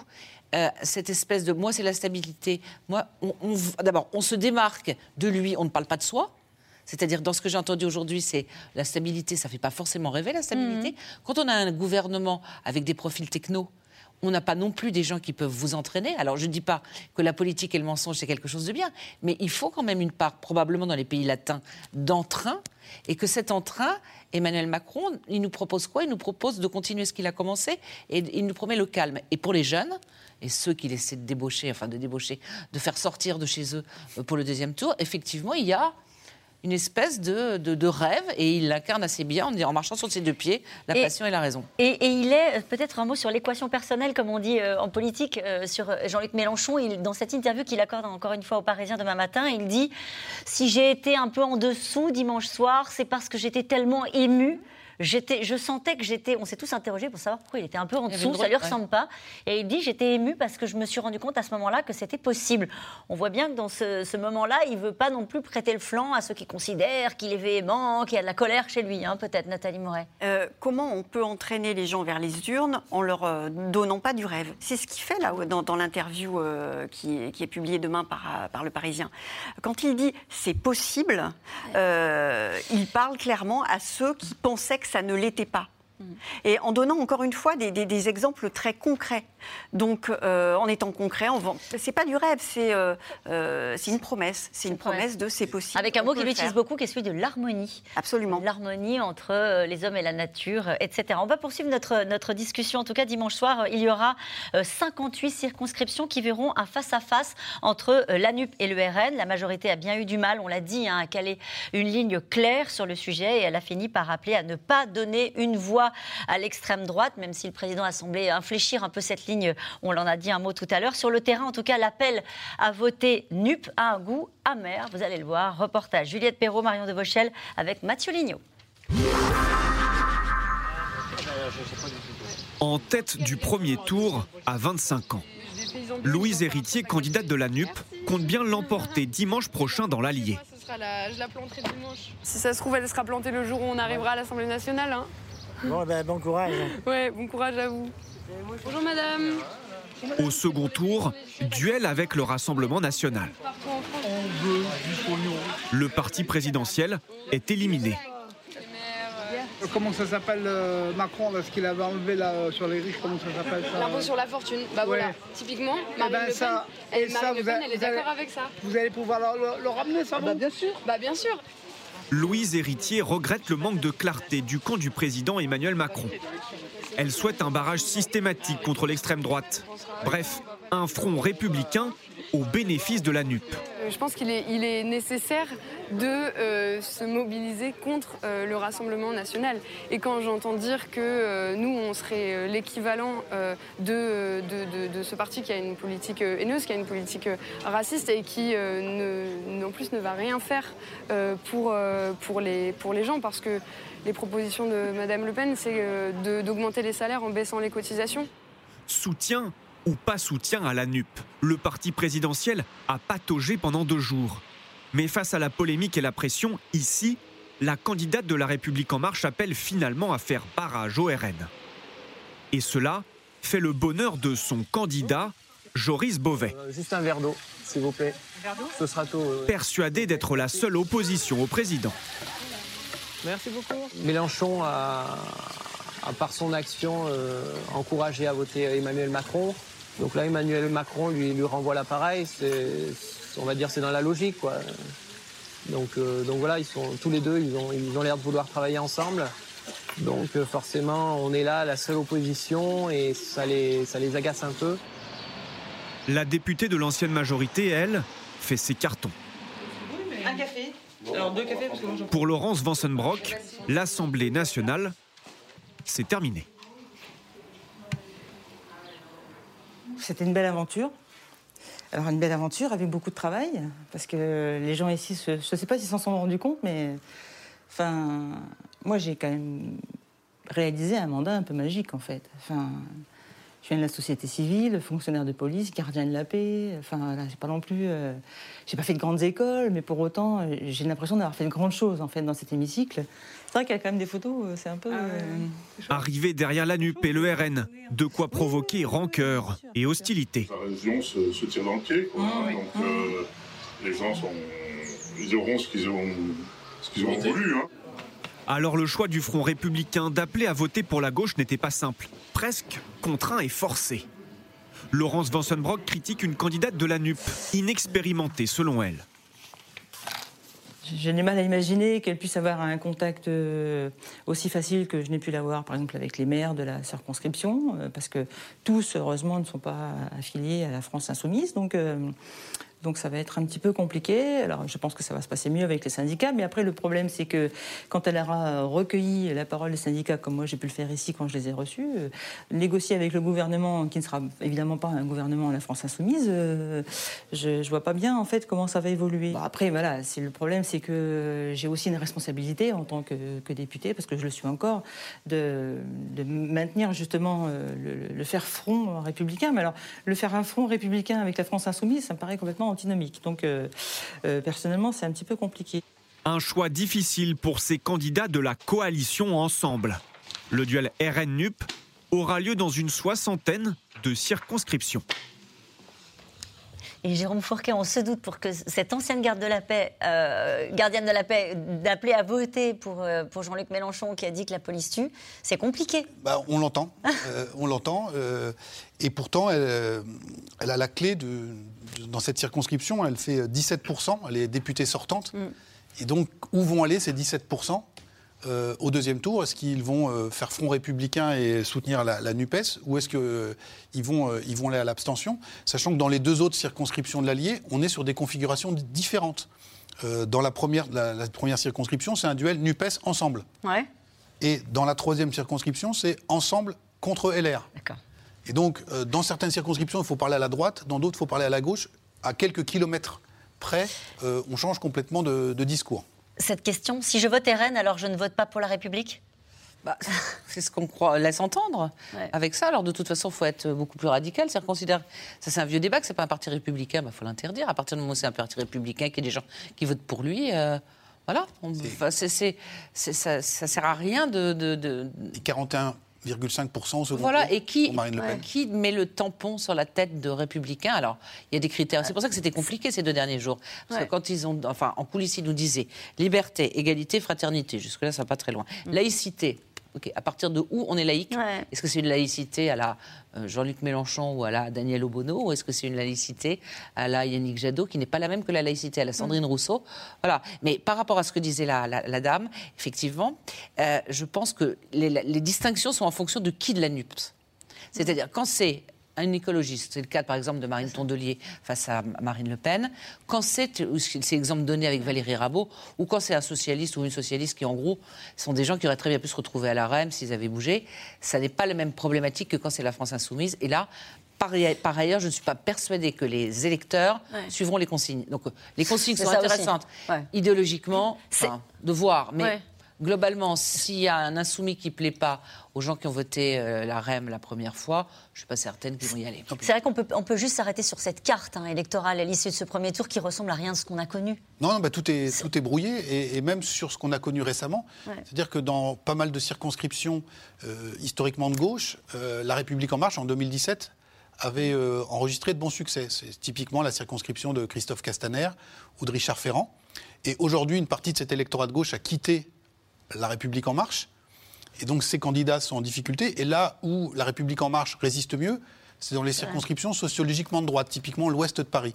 euh, cette espèce de moi, c'est la stabilité, moi, on- on- d'abord, on se démarque de lui, on ne parle pas de soi. C'est-à-dire, dans ce que j'ai entendu aujourd'hui, c'est la stabilité, ça ne fait pas forcément rêver, la stabilité. Quand on a un gouvernement avec des profils techno, on n'a pas non plus des gens qui peuvent vous entraîner. Alors je ne dis pas que la politique et le mensonge c'est quelque chose de bien, mais il faut quand même une part, probablement dans les pays latins, d'entrain et que cet entrain, Emmanuel Macron, il nous propose quoi? Il nous propose de continuer ce qu'il a commencé et il nous promet le calme. Et pour les jeunes, et ceux qui essaient de débaucher, enfin de débaucher, de faire sortir de chez eux euh, pour le deuxième tour, effectivement, il y a une espèce de, de, rêve et il l'incarne assez bien en, marchant sur ses deux pieds, la passion et la raison. Et, il est, euh, peut-être un mot sur l'équation personnelle, comme on dit euh, en politique, sur Jean-Luc Mélenchon. Il, dans cette interview qu'il accorde encore une fois aux Parisiens demain matin, il dit Si j'ai été un peu en dessous dimanche soir, c'est parce que j'étais tellement ému je sentais que j'étais, on s'est tous interrogés pour savoir pourquoi il était un peu en dessous, ça lui ressemble pas. Et il dit, j'étais ému parce que je me suis rendu compte à ce moment-là que c'était possible. On voit bien que dans ce, moment-là, il veut pas non plus prêter le flanc à ceux qui considèrent qu'il est véhément, qu'il y a de la colère chez lui, hein, peut-être, Nathalie Moret. Euh, comment on peut entraîner les gens vers les urnes en leur euh, donnant pas du rêve? C'est ce qu'il fait là dans, l'interview euh, qui, est publiée demain par, par le Parisien. Quand il dit c'est possible, il parle clairement à ceux qui pensaient que ça ne l'était pas. Et en donnant encore une fois des, exemples très concrets. Donc, euh, en étant concret, c'est pas du rêve, c'est euh, euh, une promesse. C'est une promesse de c'est possible. Avec un mot qu'il utilise beaucoup, qui est celui de l'harmonie. Absolument. L'harmonie entre les hommes et la nature, etc. On va poursuivre notre, notre discussion. En tout cas, dimanche soir, il y aura 58 circonscriptions qui verront un face-à-face entre l'ANUP et le RN. La majorité a bien eu du mal, on l'a dit, hein, à caler une ligne claire sur le sujet et elle a fini par rappeler à ne pas donner une voix à l'extrême droite, même si le président a semblé infléchir un peu cette ligne, on l'en a dit un mot tout à l'heure. Sur le terrain, en tout cas, l'appel à voter NUP a un goût amer, vous allez le voir. Reportage Juliette Perrault, Marion de Vauchel avec Mathieu Lignot. En tête du premier tour à 25 ans. Louise Héritier, candidate de la NUP, compte bien l'emporter dimanche prochain dans l'Allier. Je la planterai dimanche. Si ça se trouve, elle sera plantée le jour où on arrivera à l'Assemblée nationale. Hein. Bon, ben, bon courage. Ouais, bon courage à vous. Bonjour madame. Au second tour, duel avec le Rassemblement national. Le parti présidentiel est éliminé. Comment ça s'appelle euh, Macron, ce qu'il avait enlevé là, euh, sur les riches, comment ça s'appelle ça L'impôt sur la fortune. Bah voilà, typiquement, eh Marine ben, Le Pen, elle, Marine Le Pen, elle est d'accord avec ça. Vous allez pouvoir le, ramener, ça, bah, Bien sûr. Bah bien sûr. Louise Héritier regrette le manque de clarté du camp du président Emmanuel Macron. Elle souhaite un barrage systématique contre l'extrême droite. Bref, un front républicain au bénéfice de la NUP. Euh, je pense qu'il est, il est, nécessaire de euh, se mobiliser contre euh, le Rassemblement national. Et quand j'entends dire que nous, on serait l'équivalent de, de, ce parti qui a une politique haineuse, qui a une politique raciste et qui, ne, en plus, ne va rien faire pour, pour, les, pour les gens, parce que les propositions de Mme Le Pen, c'est d'augmenter les salaires en baissant les cotisations. Soutien ou pas soutien à la NUP. Le parti présidentiel a pataugé pendant deux jours. Mais face à la polémique et la pression, ici, la candidate de la République en marche appelle finalement à faire barrage au RN. Et cela fait le bonheur de son candidat, Joris Beauvais. Euh, juste un verre d'eau, s'il vous plaît. Ce sera tout. Persuadé d'être la seule opposition au président. Merci beaucoup. Mélenchon a, par son action, euh, encouragé à voter Emmanuel Macron. Donc là, Emmanuel Macron lui, lui renvoie l'appareil. On va dire c'est dans la logique. Quoi. Donc, euh, donc voilà, ils sont tous les deux, ils ont ils ont l'air de vouloir travailler ensemble. Donc euh, forcément, on est là, la seule opposition, et ça les, ça les agace un peu. La députée de l'ancienne majorité, elle, fait ses cartons. Un café Alors deux cafés parce que Pour Laurence Vansenbrock, l'Assemblée nationale, c'est terminé. C'était une belle aventure. Alors une belle aventure avec beaucoup de travail, parce que les gens ici, je ne sais pas s'ils s'en sont rendus compte, mais enfin, moi j'ai quand même réalisé un mandat un peu magique en fait. Je viens de la société civile, fonctionnaire de police, gardien de la paix. Enfin, là, j'ai pas non plus, euh, j'ai pas fait de grandes écoles, mais pour autant, euh, j'ai l'impression d'avoir fait de grandes choses en fait dans cet hémicycle. C'est vrai qu'il y a quand même des photos, euh, c'est un peu. Arrivé derrière la NUP et le RN, de quoi provoquer rancœur et hostilité. La région se, tire dans le pied, quoi, hein, donc les gens sont, ils auront ce qu'ils ont, ce qu'ils ont voulu. Hein. Alors le choix du Front républicain d'appeler à voter pour la gauche n'était pas simple, presque contraint et forcé. Laurence Vansenbrock critique une candidate de la NUP, inexpérimentée selon elle. J'ai du mal à imaginer qu'elle puisse avoir un contact euh, aussi facile que je n'ai pu l'avoir, par exemple, avec les maires de la circonscription, euh, parce que tous, heureusement, ne sont pas affiliés à la France insoumise. Donc, euh, donc ça va être un petit peu compliqué. Alors je pense que ça va se passer mieux avec les syndicats, mais après le problème c'est que quand elle aura recueilli la parole des syndicats, comme moi j'ai pu le faire ici quand je les ai reçus, euh, négocier avec le gouvernement, qui ne sera évidemment pas un gouvernement à la France insoumise, euh, je ne vois pas bien en fait comment ça va évoluer. après voilà, le problème c'est que j'ai aussi une responsabilité en tant que, que député, parce que je le suis encore, de, maintenir justement euh, le, faire front républicain. Mais alors le faire un front républicain avec la France insoumise, ça me paraît complètement Donc euh, euh, personnellement, c'est un petit peu compliqué. Un choix difficile pour ces candidats de la coalition Ensemble. Le duel RN-NUP aura lieu dans une soixantaine de circonscriptions. Et Jérôme Fourquet, on se doute pour que cette ancienne garde de la paix, euh, gardienne de la paix, d'appeler à voter pour, euh, pour Jean-Luc Mélenchon qui a dit que la police tue, c'est compliqué. Bah, on l'entend, euh, on l'entend. et pourtant, elle, elle, a la clé de, dans cette circonscription. Elle fait 17%, elle est députée sortante. Mm. Et donc, où vont aller ces 17% euh, au deuxième tour Est-ce qu'ils vont euh, faire front républicain et soutenir la, NUPES Ou est-ce qu'ils euh, vont, ils vont aller à l'abstention Sachant que dans les deux autres circonscriptions de l'Allier, on est sur des configurations différentes. dans la première, la, première circonscription, c'est un duel NUPES ensemble. Ouais. Et dans la troisième circonscription, c'est ensemble contre LR. Et donc, dans certaines circonscriptions, il faut parler à la droite, dans d'autres, il faut parler à la gauche. À quelques kilomètres près, on change complètement de discours cette question. Si je vote RN, alors je ne vote pas pour la République bah, c'est ce qu'on croit, laisse entendre avec ça. Alors de toute façon, il faut être beaucoup plus radical. C'est considère, ça c'est un vieux débat que c'est pas un parti républicain, il bah, faut l'interdire. À partir du moment où c'est un parti républicain, qu'il y a des gens qui votent pour lui, euh, voilà. ça, ça sert à rien de. de, de... 41 au second voilà, et qui, qui met le tampon sur la tête de républicains? Alors, il y a des critères. C'est pour ça que c'était compliqué ces deux derniers jours. Parce que quand ils ont, enfin, en coulisses, ils nous disaient liberté, égalité, fraternité. Jusque-là, ça va pas très loin. Mm. Laïcité, à partir de où on est laïque? Est-ce que c'est une laïcité à la euh, Jean-Luc Mélenchon ou à la Daniel Obono Ou est-ce que c'est une laïcité à la Yannick Jadot qui n'est pas la même que la laïcité à la Sandrine mm. Rousseau? Voilà. Mais par rapport à ce que disait la, dame, effectivement, euh, je pense que les, les, distinctions sont en fonction de qui de la NUPS. C'est-à-dire, quand c'est un écologiste, c'est le cas par exemple de Marine Tondelier face à Marine Le Pen, quand c'est, c'est l'exemple donné avec Valérie Rabault, ou quand c'est un socialiste ou une socialiste qui en gros sont des gens qui auraient très bien pu se retrouver à la REM s'ils avaient bougé, ça n'est pas la même problématique que quand c'est la France insoumise. Et là, par, ailleurs, je ne suis pas persuadée que les électeurs suivront les consignes. Donc les consignes sont intéressantes idéologiquement, de voir, mais globalement, s'il y a un insoumis qui ne plaît pas aux gens qui ont voté euh, la REM la première fois, je ne suis pas certaine qu'ils vont y aller. C'est vrai qu'on peut, on peut juste s'arrêter sur cette carte hein, électorale à l'issue de ce premier tour qui ressemble à rien de ce qu'on a connu. Non, non bah, tout, est, tout est brouillé, et, même sur ce qu'on a connu récemment. C'est-à-dire que dans pas mal de circonscriptions euh, historiquement de gauche, euh, La République En Marche, en 2017, avait enregistré de bons succès. C'est typiquement la circonscription de Christophe Castaner ou de Richard Ferrand. Et aujourd'hui, une partie de cet électorat de gauche a quitté la République en marche. Et donc ces candidats sont en difficulté. Et là où la République en marche résiste mieux, c'est dans les circonscriptions sociologiquement de droite, typiquement l'ouest de Paris.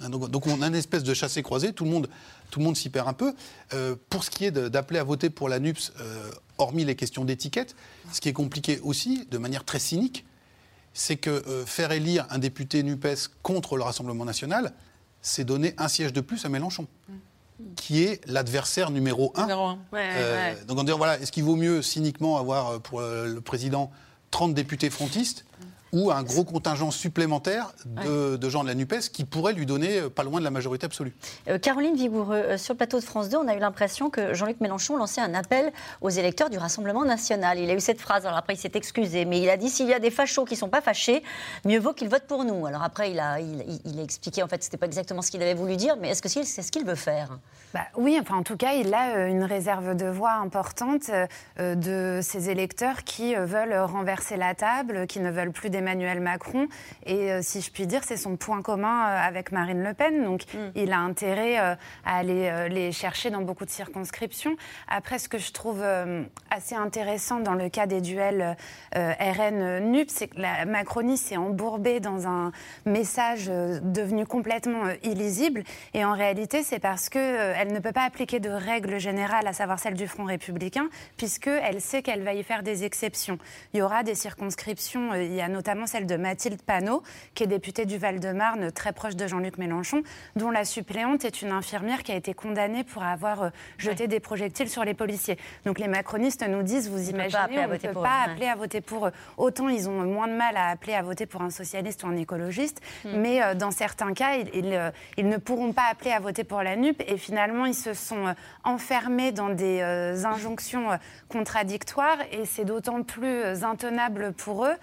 Hein, donc, on a une espèce de chassé-croisé, tout le monde, tout le monde s'y perd un peu. Euh, pour ce qui est d'appeler à voter pour la NUPS, euh, hormis les questions d'étiquette, ce qui est compliqué aussi, de manière très cynique, c'est que euh, faire élire un député NUPES contre le Rassemblement national, c'est donner un siège de plus à Mélenchon. Mm qui est l'adversaire numéro un. Euh, donc on dit voilà, est-ce qu'il vaut mieux cyniquement avoir euh, pour euh, le président 30 députés frontistes ou un gros contingent supplémentaire de, gens de la NUPES qui pourrait lui donner pas loin de la majorité absolue. Caroline Vigoureux, sur le plateau de France 2, on a eu l'impression que Jean-Luc Mélenchon lançait un appel aux électeurs du Rassemblement national. Il a eu cette phrase, alors après il s'est excusé, mais il a dit s'il y a des fachos qui ne sont pas fâchés, mieux vaut qu'ils votent pour nous. Alors après il a, il, a expliqué, en fait, ce n'était pas exactement ce qu'il avait voulu dire, mais est-ce que c'est ce qu'il veut faire? Bah, oui, enfin, en tout cas, il a euh, une réserve de voix importante euh, de ses électeurs qui euh, veulent renverser la table, qui ne veulent plus d'Emmanuel Emmanuel Macron. Et si je puis dire, c'est son point commun avec Marine Le Pen. Donc mm. il a intérêt à aller les chercher dans beaucoup de circonscriptions. Après, ce que je trouve assez intéressant dans le cas des duels RN-NUP, c'est que la Macronie s'est embourbée dans un message devenu complètement illisible. Et en réalité, c'est parce qu'elle ne peut pas appliquer de règles générales, à savoir celle du Front républicain, puisqu'elle sait qu'elle va y faire des exceptions. Il y aura des circonscriptions, euh, il y a notamment celle de Mathilde Panot, qui est députée du Val-de-Marne, très proche de Jean-Luc Mélenchon, dont la suppléante est une infirmière qui a été condamnée pour avoir euh, jeté des projectiles sur les policiers. Donc les macronistes nous disent, vous imaginez, on ne peut pas appeler à voter pour eux. Autant ils ont moins de mal à appeler à voter pour un socialiste ou un écologiste, hmm. mais euh, dans certains cas, ils, ils, ne pourront pas appeler à voter pour la NUP et finalement ils se sont enfermés dans des injonctions contradictoires et c'est d'autant plus intenable pour eux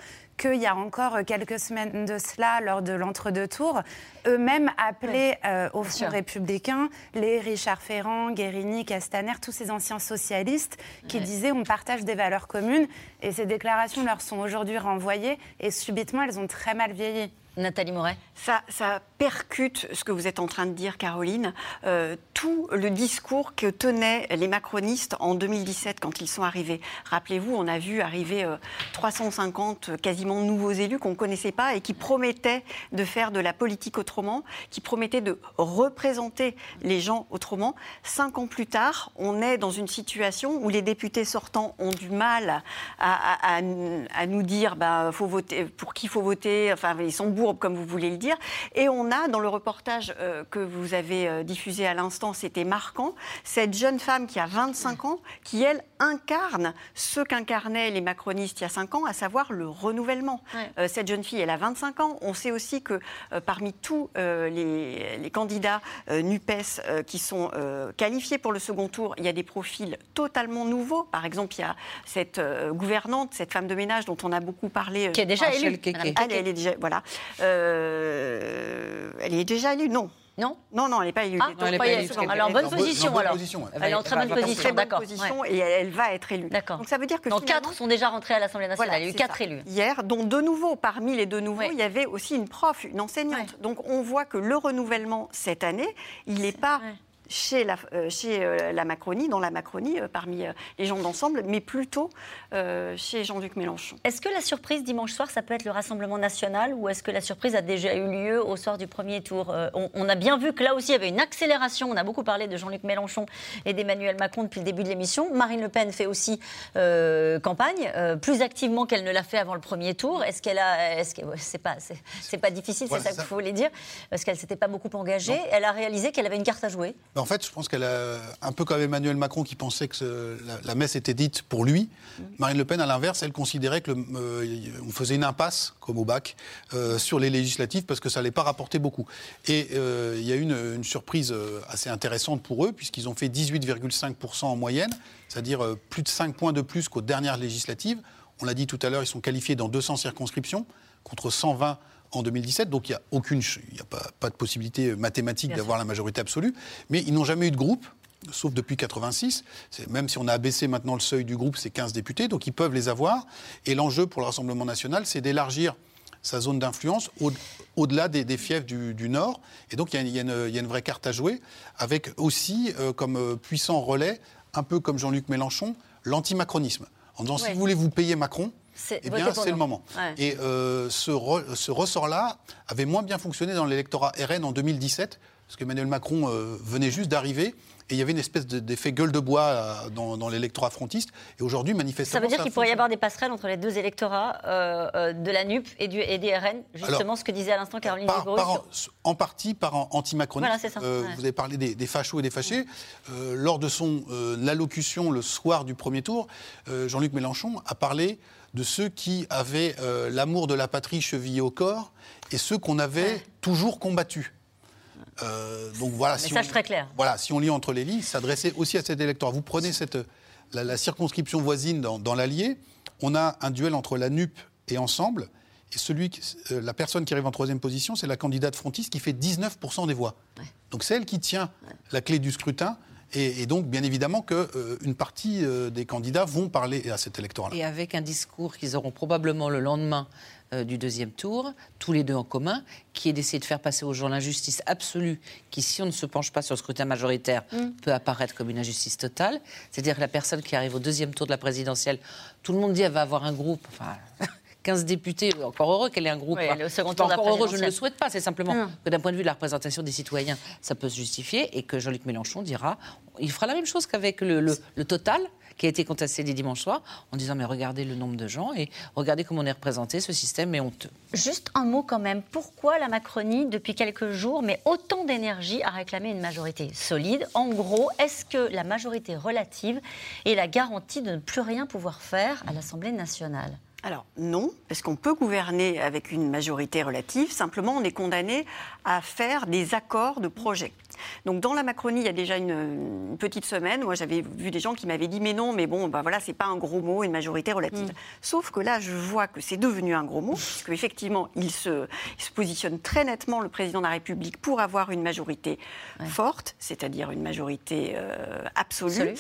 qu'il y a encore quelques semaines de cela, lors de l'entre-deux tours, eux-mêmes appelaient euh, au Front républicain les Richard Ferrand, Guérini, Castaner, tous ces anciens socialistes qui disaient on partage des valeurs communes. Et ces déclarations leur sont aujourd'hui renvoyées et subitement elles ont très mal vieilli. Nathalie Moret ça, ça, percute ce que vous êtes en train de dire, Caroline. Euh, tout le discours que tenaient les macronistes en 2017 quand ils sont arrivés. Rappelez-vous, on a vu arriver 350 euh, quasiment nouveaux élus qu'on ne connaissait pas et qui promettaient de faire de la politique autrement, qui promettaient de représenter les gens autrement. Cinq ans plus tard, on est dans une situation où les députés sortants ont du mal à, à, nous dire bah, faut voter, pour qui il faut voter. Enfin, ils sont comme vous voulez le dire. Et on a, dans le reportage euh, que vous avez euh, diffusé à l'instant, c'était marquant, cette jeune femme qui a 25 ans, qui, elle, incarne ce qu'incarnaient les macronistes il y a 5 ans, à savoir le renouvellement. Euh, cette jeune fille, elle a 25 ans. On sait aussi que parmi tous les, les, candidats NUPES qui sont qualifiés pour le second tour, il y a des profils totalement nouveaux. Par exemple, il y a cette gouvernante, cette femme de ménage dont on a beaucoup parlé. Qui est déjà élue. Elle, elle, est déjà, voilà. Euh, elle est déjà élue? Non. Non? Non, non, elle n'est pas élue. Ah, elle, est pas élue. elle est en bonne position, alors. Elle est en très bonne position, d'accord. Et elle, va être élue. D'accord. Donc ça veut dire que. Donc quatre sont déjà rentrés à l'Assemblée nationale. il y a eu quatre élus. Hier, dont de nouveaux, parmi les deux nouveaux, il y avait aussi une prof, une enseignante. Donc on voit que le renouvellement cette année, il n'est pas chez la, euh, chez euh, la Macronie, dans la Macronie, euh, parmi les gens d'ensemble, mais plutôt chez Jean-Luc Mélenchon. Est-ce que la surprise dimanche soir, ça peut être le Rassemblement national ou est-ce que la surprise a déjà eu lieu au soir du premier tour on, a bien vu que là aussi, il y avait une accélération. On a beaucoup parlé de Jean-Luc Mélenchon et d'Emmanuel Macron depuis le début de l'émission. Marine Le Pen fait aussi campagne, plus activement qu'elle ne l'a fait avant le premier tour. Est-ce qu'elle a. Est-ce que, c'est pas, c'est, pas difficile, c'est ça, qu'il faut les dire, parce qu'elle s'était pas beaucoup engagée. Elle a réalisé qu'elle avait une carte à jouer. En fait, je pense qu'elle a un peu comme Emmanuel Macron qui pensait que la, messe était dite pour lui. Marine Le Pen, à l'inverse, elle considérait que euh, faisait une impasse, comme au bac, euh, sur les législatives parce que ça n'allait pas rapporter beaucoup. Et euh, il y a eu une, surprise assez intéressante pour eux puisqu'ils ont fait 18,5% en moyenne, c'est-à-dire plus de 5 points de plus qu'aux dernières législatives. On l'a dit tout à l'heure, ils sont qualifiés dans 200 circonscriptions contre 120 en 2017, donc il n'y a aucune, il a pas, pas, de possibilité mathématique d'avoir la majorité absolue, mais ils n'ont jamais eu de groupe, sauf depuis 86. Même si on a abaissé maintenant le seuil du groupe, c'est 15 députés, donc ils peuvent les avoir. Et l'enjeu pour le Rassemblement national, c'est d'élargir sa zone d'influence au-delà des, fiefs du, Nord. Et donc il y, a une vraie carte à jouer, avec aussi euh, comme euh, puissant relais, un peu comme Jean-Luc Mélenchon, l'antimacronisme. En disant, si vous voulez vous payer Macron, eh bien, c'est le moment. Et euh, ce, ce ressort-là avait moins bien fonctionné dans l'électorat RN en 2017, parce qu'Emmanuel Macron euh, venait juste d'arriver. Et il y avait une espèce d'effet gueule de bois euh, dans, l'électorat frontiste. Et aujourd'hui, manifestement. Ça veut dire qu'il pourrait y avoir des passerelles entre les deux électorats de la NUP et, du, et des RN, justement ce que disait à l'instant Caroline par, En partie par anti-macroniste. Voilà, Vous avez parlé des, des, fachos et des fâchés. lors de son allocution le soir du premier tour, Jean-Luc Mélenchon a parlé de ceux qui avaient euh, l'amour de la patrie chevillé au corps et ceux qu'on avait toujours combattus. Euh, donc voilà, si on, très clair. Voilà, si on lit entre les lignes, s'adressait aussi à cet électeur. Vous prenez cette, la, circonscription voisine dans, l'Allier, on a un duel entre la NUP et Ensemble, et celui, euh, la personne qui arrive en troisième position, c'est la candidate frontiste qui fait 19% des voix. Donc c'est elle qui tient la clé du scrutin Et, donc, bien évidemment, qu'une une partie des candidats vont parler à cet électorat-là. Et avec un discours qu'ils auront probablement le lendemain du deuxième tour, tous les deux en commun, qui est d'essayer de faire passer aux gens l'injustice absolue, qui, si on ne se penche pas sur le scrutin majoritaire, mm. peut apparaître comme une injustice totale. C'est-à-dire que la personne qui arrive au deuxième tour de la présidentielle, tout le monde dit qu'elle va avoir un groupe. Enfin, 15 députés, encore heureux qu'elle ait un groupe. Oui, le second tour encore heureux, je ne le souhaite pas. C'est simplement que d'un point de vue de la représentation des citoyens, ça peut se justifier et que Jean-Luc Mélenchon dira, il fera la même chose qu'avec le, le, total qui a été contesté les dimanches soirs, en disant mais regardez le nombre de gens et regardez comment on est représenté, ce système est honteux. Juste un mot quand même, pourquoi la Macronie, depuis quelques jours, met autant d'énergie à réclamer une majorité solide? En gros, est-ce que la majorité relative est la garantie de ne plus rien pouvoir faire à l'Assemblée nationale? Alors non, parce qu'on peut gouverner avec une majorité relative, simplement on est condamné à faire des accords de projet. Donc dans la Macronie, il y a déjà une, petite semaine, moi j'avais vu des gens qui m'avaient dit mais non, mais bon, ben voilà, c'est pas un gros mot, une majorité relative. Mm. Sauf que là, je vois que c'est devenu un gros mot, puisque effectivement, il se, se, positionne très nettement, le président de la République, pour avoir une majorité forte, c'est-à-dire une majorité euh, absolue.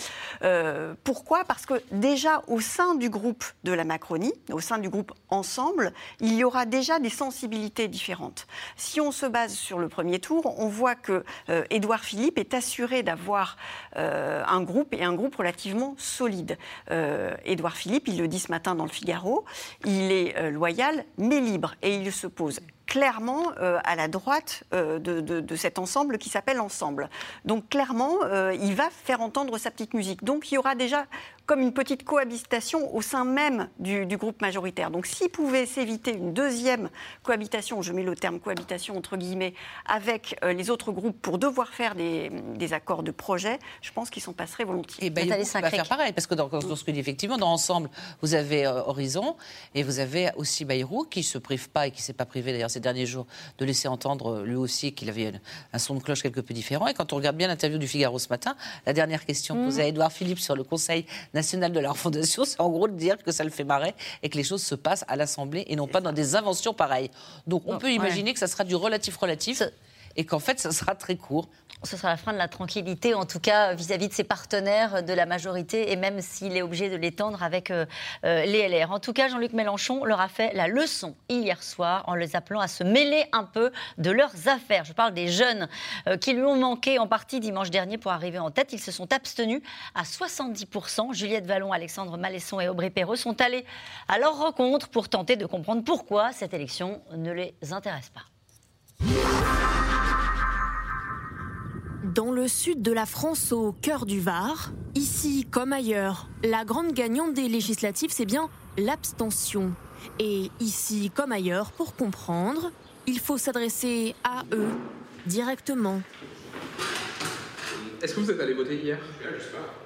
Euh, pourquoi? Parce que déjà au sein du groupe de la Macronie, au sein du groupe Ensemble, il y aura déjà des sensibilités différentes. Si on se base sur le premier tour, on voit que euh, Édouard Philippe est assuré d'avoir euh, un groupe et un groupe relativement solide. Euh, Édouard Philippe, il le dit ce matin dans le Figaro, il est euh, loyal mais libre et il se pose clairement à la droite de, de, cet ensemble qui s'appelle Ensemble. Donc clairement, il va faire entendre sa petite musique. Donc il y aura déjà comme une petite cohabitation au sein même du, groupe majoritaire. Donc s'il pouvait s'éviter une deuxième cohabitation, je mets le terme cohabitation entre guillemets, avec euh, les autres groupes pour devoir faire des, accords de projet, je pense qu'ils s'en passeraient volontiers. Et ben, va faire pareil, parce que dans, ce que dit effectivement, dans Ensemble, vous avez euh, Horizon et vous avez aussi Bayrou qui ne se prive pas et qui ne s'est pas privé d'ailleurs ces derniers jours de laisser entendre euh, lui aussi qu'il avait un son de cloche quelque peu différent. Et quand on regarde bien l'interview du Figaro ce matin, la dernière question mmh. posée à Édouard Philippe sur le Conseil national de leur fondation, c'est en gros de dire que ça le fait marrer et que les choses se passent à l'Assemblée et non pas dans des inventions pareilles. Donc on peut imaginer que ça sera du relatif-relatif et qu'en fait, ça sera très court. Ce sera la fin de la tranquillité, en tout cas vis-à-vis de ses partenaires de la majorité, et même s'il est obligé de l'étendre avec euh, euh, les LR. En tout cas, Jean-Luc Mélenchon leur a fait la leçon hier soir en les appelant à se mêler un peu de leurs affaires. Je parle des jeunes euh, qui lui ont manqué en partie dimanche dernier pour arriver en tête. Ils se sont abstenus à 70%. Juliette Vallon, Alexandre Malesson et Aubry Perreux sont allés à leur rencontre pour tenter de comprendre pourquoi cette élection ne les intéresse pas. Dans le sud de la France, au cœur du Var, ici comme ailleurs, la grande gagnante des législatives, c'est bien l'abstention. Et ici comme ailleurs, pour comprendre, il faut s'adresser à eux directement. Est-ce que vous êtes allé voter hier?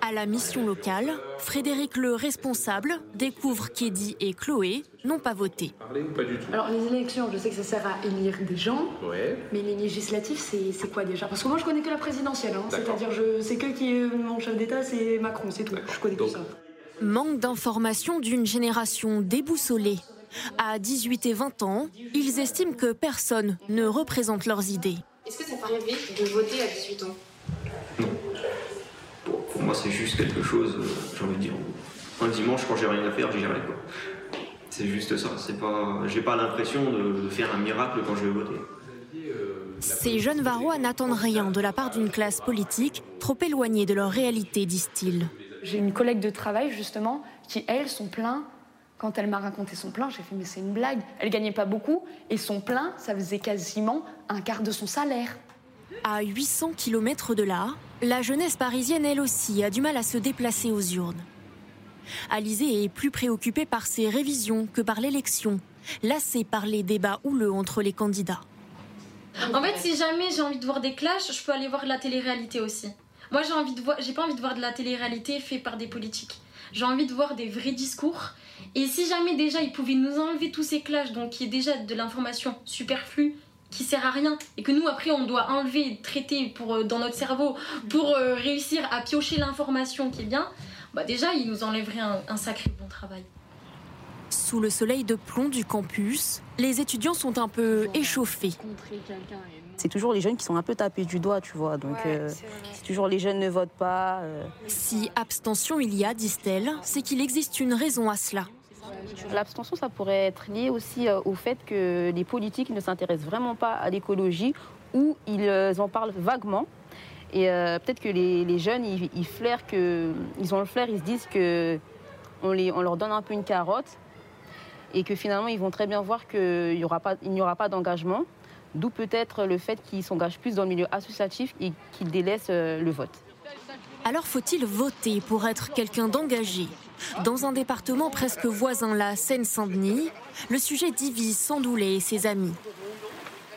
À la mission locale, Frédéric le responsable découvre qu'Eddie et Chloé n'ont pas voté. Parlez ou pas du tout? Alors les élections, je sais que ça sert à élire des gens. Ouais. Mais les législatives, c'est quoi déjà? Parce que moi je connais que la présidentielle. Hein. C'est-à-dire je sais que qui est mon chef d'État, c'est Macron, c'est tout. Je connais que ça. Manque d'information d'une génération déboussolée. À 18 et 20 ans, ils estiment que personne ne représente leurs idées. Est-ce que ça paraît vite de voter à 18 ans? Pour moi, c'est juste quelque chose, euh, j'ai envie de dire, un dimanche, quand j'ai rien à faire, j'y quoi. C'est juste ça. C'est pas, j'ai pas l'impression de, faire un miracle quand je vais voter. Ces jeunes Varois n'attendent rien de la part d'une classe politique trop éloignée de leur réalité, disent-ils. J'ai une collègue de travail, justement, qui, elle, son plein, quand elle m'a raconté son plein, j'ai fait, mais c'est une blague. Elle gagnait pas beaucoup, et son plein, ça faisait quasiment un quart de son salaire. À 800 km de là, la jeunesse parisienne, elle aussi, a du mal à se déplacer aux urnes. Alizé est plus préoccupée par ses révisions que par l'élection, lassée par les débats houleux entre les candidats. En fait, si jamais j'ai envie de voir des clashs, je peux aller voir la télé-réalité aussi. Moi, j'ai envie de voir, j'ai pas envie de voir de la télé-réalité faite par des politiques. J'ai envie de voir des vrais discours. Et si jamais déjà ils pouvaient nous enlever tous ces clashs, donc qui est déjà de l'information superflue, qui sert à rien et que nous après on doit enlever, traiter pour, euh, dans notre cerveau pour euh, réussir à piocher l'information qui est bien, bah déjà il nous enlèverait un, un sacré bon travail. Sous le soleil de plomb du campus, les étudiants sont un peu échauffés. C'est toujours les jeunes qui sont un peu tapés du doigt, tu vois. Donc, euh, c'est toujours les jeunes ne votent pas. euh. Si abstention il y a, disent-elles, c'est qu'il existe une raison à cela. L'abstention, ça pourrait être lié aussi euh, au fait que les politiques ne s'intéressent vraiment pas à l'écologie ou ils euh, en parlent vaguement. Et euh, peut-être que les, jeunes, ils, flairent que, ils ont le flair, ils se disent que on, les, on leur donne un peu une carotte et que finalement ils vont très bien voir qu'il n'y aura pas, n'y aura pas d'engagement. D'où peut-être le fait qu'ils s'engagent plus dans le milieu associatif et qu'ils délaissent le vote. Alors faut-il voter pour être quelqu'un d'engagé? Dans un département presque voisin, la Seine-Saint-Denis, le sujet divise Sandoulet et ses amis.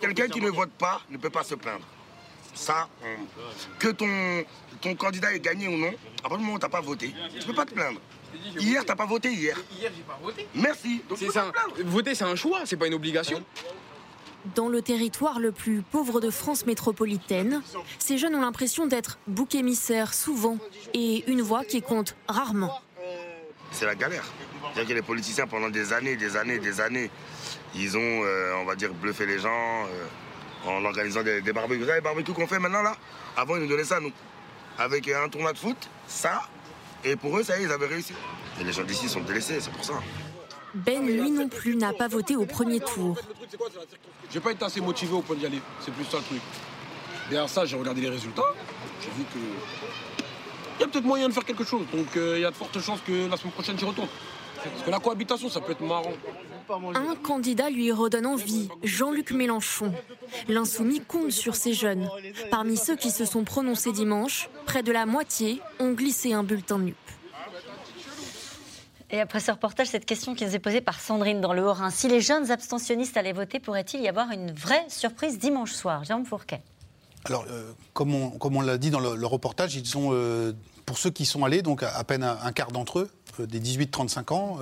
Quelqu'un qui ne vote pas ne peut pas se plaindre. Ça, on- que ton, ton candidat ait gagné ou non, à partir du moment où tu n'as pas voté, tu ne peux pas te plaindre. Hier, tu n'as pas voté hier. Hier, j'ai pas voté. Merci. Donc, tu peux C'est pas un- te plaindre. Voter, c'est un choix, c'est pas une obligation. Dans le territoire le plus pauvre de France métropolitaine, ces jeunes ont l'impression d'être bouc émissaires souvent et une voix qui compte rarement. C'est la galère. C'est-à-dire que les politiciens, pendant des années, des années, des années, ils ont, euh, on va dire, bluffé les gens euh, en organisant des, des barbecues. Vous savez, les barbecues qu'on fait maintenant, là? Avant, ils nous donnaient ça, nous. Avec un tournoi de foot, ça. Et pour eux, ça y est, ils avaient réussi. Et les gens d'ici sont délaissés, c'est pour ça. Ben, lui non plus, n'a pas voté au premier tour. J'ai pas été assez motivé au point d'y aller. C'est plus ça le truc. Derrière ça, j'ai regardé les résultats. J'ai vu que. Il y a peut-être moyen de faire quelque chose. Donc euh, il y a de fortes chances que la semaine prochaine, j'y retourne. Parce que la cohabitation, ça peut être marrant. Un candidat lui redonne envie, Jean-Luc Mélenchon. L'insoumis compte sur ces jeunes. Parmi ceux qui se sont prononcés dimanche, près de la moitié ont glissé un bulletin NUP. Et après ce reportage, cette question qui nous est posée par Sandrine dans le Haut-Rhin. Si les jeunes abstentionnistes allaient voter, pourrait-il y avoir une vraie surprise dimanche soir? Jérôme Fourquet. Alors, euh, comme on, l'a dit dans le, reportage, ils euh, pour ceux qui sont allés, donc à, peine un, quart d'entre eux, euh, des 18-35 ans,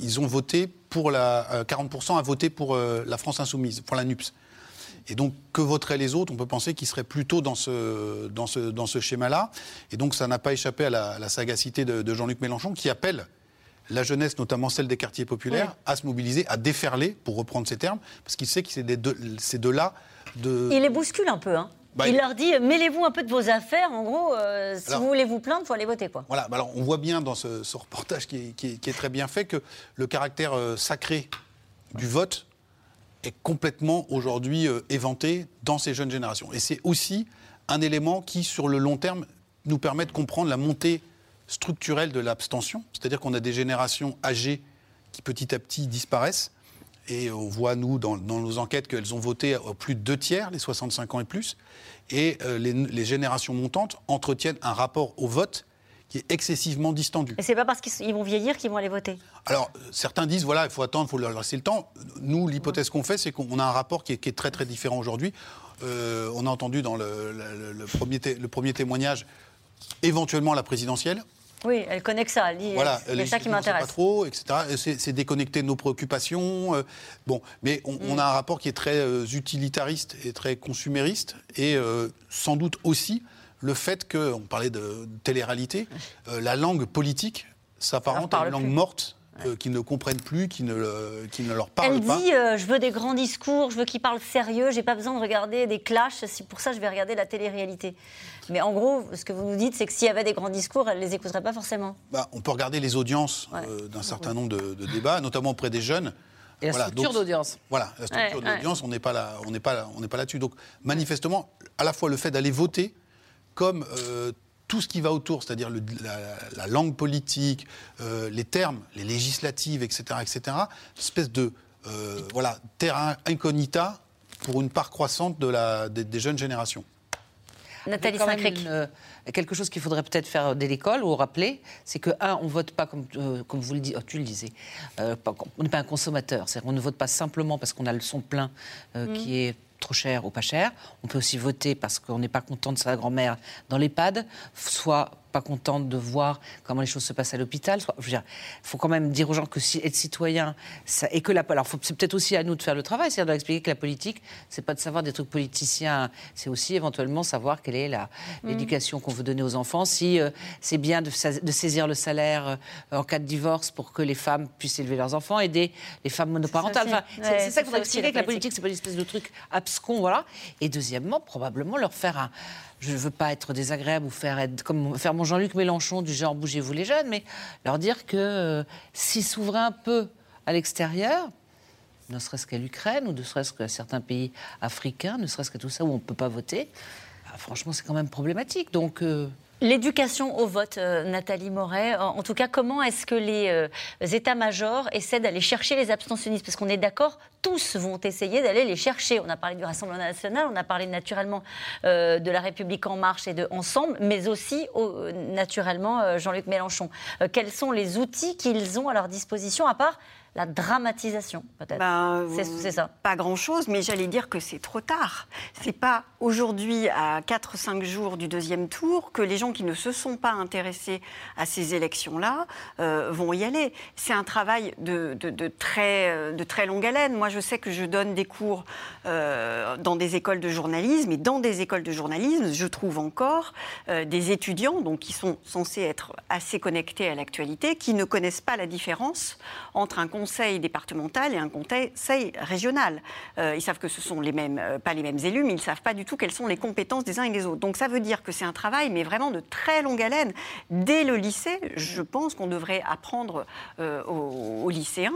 ils ont voté pour la. euh, 40% a voté pour la France Insoumise, pour la NUPS. Et donc, que voteraient les autres? On peut penser qu'ils seraient plutôt dans ce, dans ce, dans ce schéma-là. Et donc, ça n'a pas échappé à la, à la sagacité de, de Jean-Luc Mélenchon, qui appelle la jeunesse, notamment celle des quartiers populaires, à se mobiliser, à déferler, pour reprendre ces termes, parce qu'il sait que c'est deux- de là de. Il les bouscule un peu. Hein. Bah, il leur dit mêlez-vous un peu de vos affaires. En gros, euh, si Alors- vous voulez vous plaindre, il faut aller voter. Quoi. Voilà, bah alors on voit bien dans ce, ce reportage qui est, qui est- qui est très bien fait que le caractère euh, sacré du vote est complètement aujourd'hui euh, éventé dans ces jeunes générations. Et c'est aussi un élément qui, sur le long terme, nous permet de comprendre la montée structurelle de l'abstention. C'est-à-dire qu'on a des générations âgées qui petit à petit disparaissent. Et on voit, nous, dans, nos enquêtes, qu'elles ont voté à plus de deux tiers, les 65 ans et plus. Et euh, les générations montantes entretiennent un rapport au vote qui est excessivement distendu. Et c'est pas parce qu'ils vont vieillir qu'ils vont aller voter. Alors, certains disent, voilà, il faut attendre, il faut leur laisser le temps. Nous, l'hypothèse qu'on fait, c'est qu'on a un rapport qui est, qui est très, très différent aujourd'hui. Euh, on a entendu dans le, le- le premier, le premier témoignage, éventuellement la présidentielle. Oui, elle connaît que ça. Elle dit Voilà, a ça qui c'est m'intéresse. Pas trop, etc. Et C'est c'est déconnecté de nos préoccupations. euh, bon, mais on, Mm. on a un rapport qui est très euh, utilitariste et très consumériste, et euh, sans doute aussi le fait que, on parlait de télé-réalité, euh, la langue politique s'apparente à une langue plus. morte. euh, qu'ils ne comprennent plus, qui ne, le- qui ne leur parle Elle pas. dit euh, je veux des grands discours, je veux qu'ils parlent sérieux, j'ai pas besoin de regarder des clashs, c'est pour ça je vais regarder la télé-réalité. Mais en gros, ce que vous nous dites, c'est que s'il y avait des grands discours, elle les écouterait pas forcément. Bah, on peut regarder les audiences euh, d'un certain nombre de, de débats, notamment auprès des jeunes. Et la structure d'audience. Voilà, la structure Ouais, ouais. d'audience, on n'est pas là, on n'est pas, là- on n'est pas là-dessus. Donc, manifestement, à la fois le fait d'aller voter, comme euh, tout ce qui va autour, c'est-à-dire le- la, la langue politique, euh, les termes, les législatives, etc., etc., une espèce de euh, voilà terrain incognita pour une part croissante de la, des, des jeunes générations. Nathalie une, euh, quelque chose qu'il faudrait peut-être faire dès l'école ou rappeler, c'est que, un, on vote pas comme, euh, comme vous le dites, tu le disais, euh, pas- on n'est pas un consommateur. C'est-à-dire qu'on ne vote pas simplement parce qu'on a le son plein euh, Mm. qui est trop cher ou pas cher. On peut aussi voter parce qu'on n'est pas content de sa grand-mère dans l'EHPAD, soit pas contentes de voir comment les choses se passent à l'hôpital. Il faut quand même dire aux gens que si, être citoyen, ça, et que la, alors c'est peut-être aussi à nous de faire le travail, c'est-à-dire d'expliquer que la politique, c'est pas de savoir des trucs politiciens, c'est aussi éventuellement savoir quelle est la, mm. l'éducation qu'on veut donner aux enfants, si euh, c'est bien de, de, saisir le salaire euh, en cas de divorce pour que les femmes puissent élever leurs enfants, aider les femmes monoparentales. c'est ça qu'il faut expliquer que la politique, c'est pas une espèce de truc abscon, voilà. Et deuxièmement, probablement leur faire un je ne veux pas être désagréable ou faire, comme, faire mon Jean-Luc Mélenchon du genre bougez-vous les jeunes, mais leur dire que euh, s'ils s'ouvraient un peu à l'extérieur, ne serait-ce qu'à l'Ukraine ou ne serait-ce qu'à certains pays africains, ne serait-ce qu'à tout ça où on ne peut pas voter, bah, franchement c'est quand même problématique. Donc euh, L'éducation au vote, euh, Nathalie Moret, en, tout cas, comment est-ce que les euh, états-majors essaient d'aller chercher les abstentionnistes? Parce qu'on est d'accord, tous vont essayer d'aller les chercher. On a parlé du Rassemblement national, on a parlé naturellement euh, de la République en marche et de Ensemble, mais aussi naturellement Jean-Luc Mélenchon. quels sont les outils qu'ils ont à leur disposition, à part la dramatisation, peut-être. Ben, c'est ça. Pas grand-chose, mais j'allais dire que c'est trop tard. C'est pas aujourd'hui, à 4-5 jours du deuxième tour, que les gens qui ne se sont pas intéressés à ces élections-là euh, vont y aller. C'est un travail de, très, de très longue haleine. Moi, je sais que je donne des cours euh, dans des écoles de journalisme, et dans des écoles de journalisme, je trouve encore euh, des étudiants, donc qui sont censés être assez connectés à l'actualité, qui ne connaissent pas la différence entre un conseil départemental et un conseil régional. Euh, ils savent que ce sont les mêmes, euh, pas les mêmes élus, mais ils ne savent pas du tout quelles sont les compétences des uns et des autres. Donc ça veut dire que c'est un travail, mais vraiment de très longue haleine. Dès le lycée, je pense qu'on devrait apprendre euh, aux, lycéens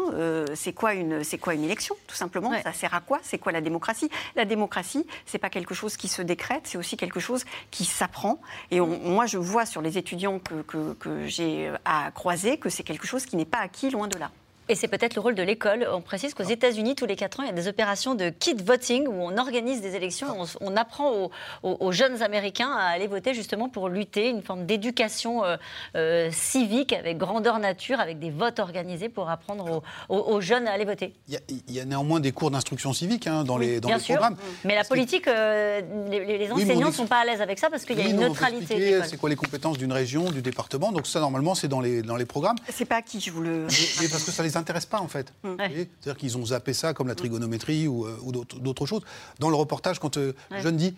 c'est quoi une c'est quoi une élection, tout simplement. Ça sert à quoi? C'est quoi la démocratie? La démocratie, c'est pas quelque chose qui se décrète, c'est aussi quelque chose qui s'apprend. Et moi, je vois sur les étudiants que, que, que j'ai à croiser que c'est quelque chose qui n'est pas acquis loin de là. Et c'est peut-être le rôle de l'école. On précise qu'aux États-Unis, tous les 4 ans, il y a des opérations de kid voting où on organise des élections, on, apprend aux, jeunes Américains à aller voter justement pour lutter, une forme d'éducation euh, euh, civique avec grandeur nature, avec des votes organisés pour apprendre aux, jeunes à aller voter. Il y a, néanmoins des cours d'instruction civique hein, dans les, dans bien les programmes. Mais la politique, euh, les, enseignants ne sont pas à l'aise avec ça parce qu'il y a une neutralité. C'est quoi les compétences d'une région, du département Donc ça, normalement, c'est dans les, dans les programmes. C'est pas à qui je vous le... parce que ça les intéresse pas en fait. Mm. C'est-à-dire qu'ils ont zappé ça comme la trigonométrie ou, euh, d'autres choses. Dans le reportage, quand euh, le jeune dit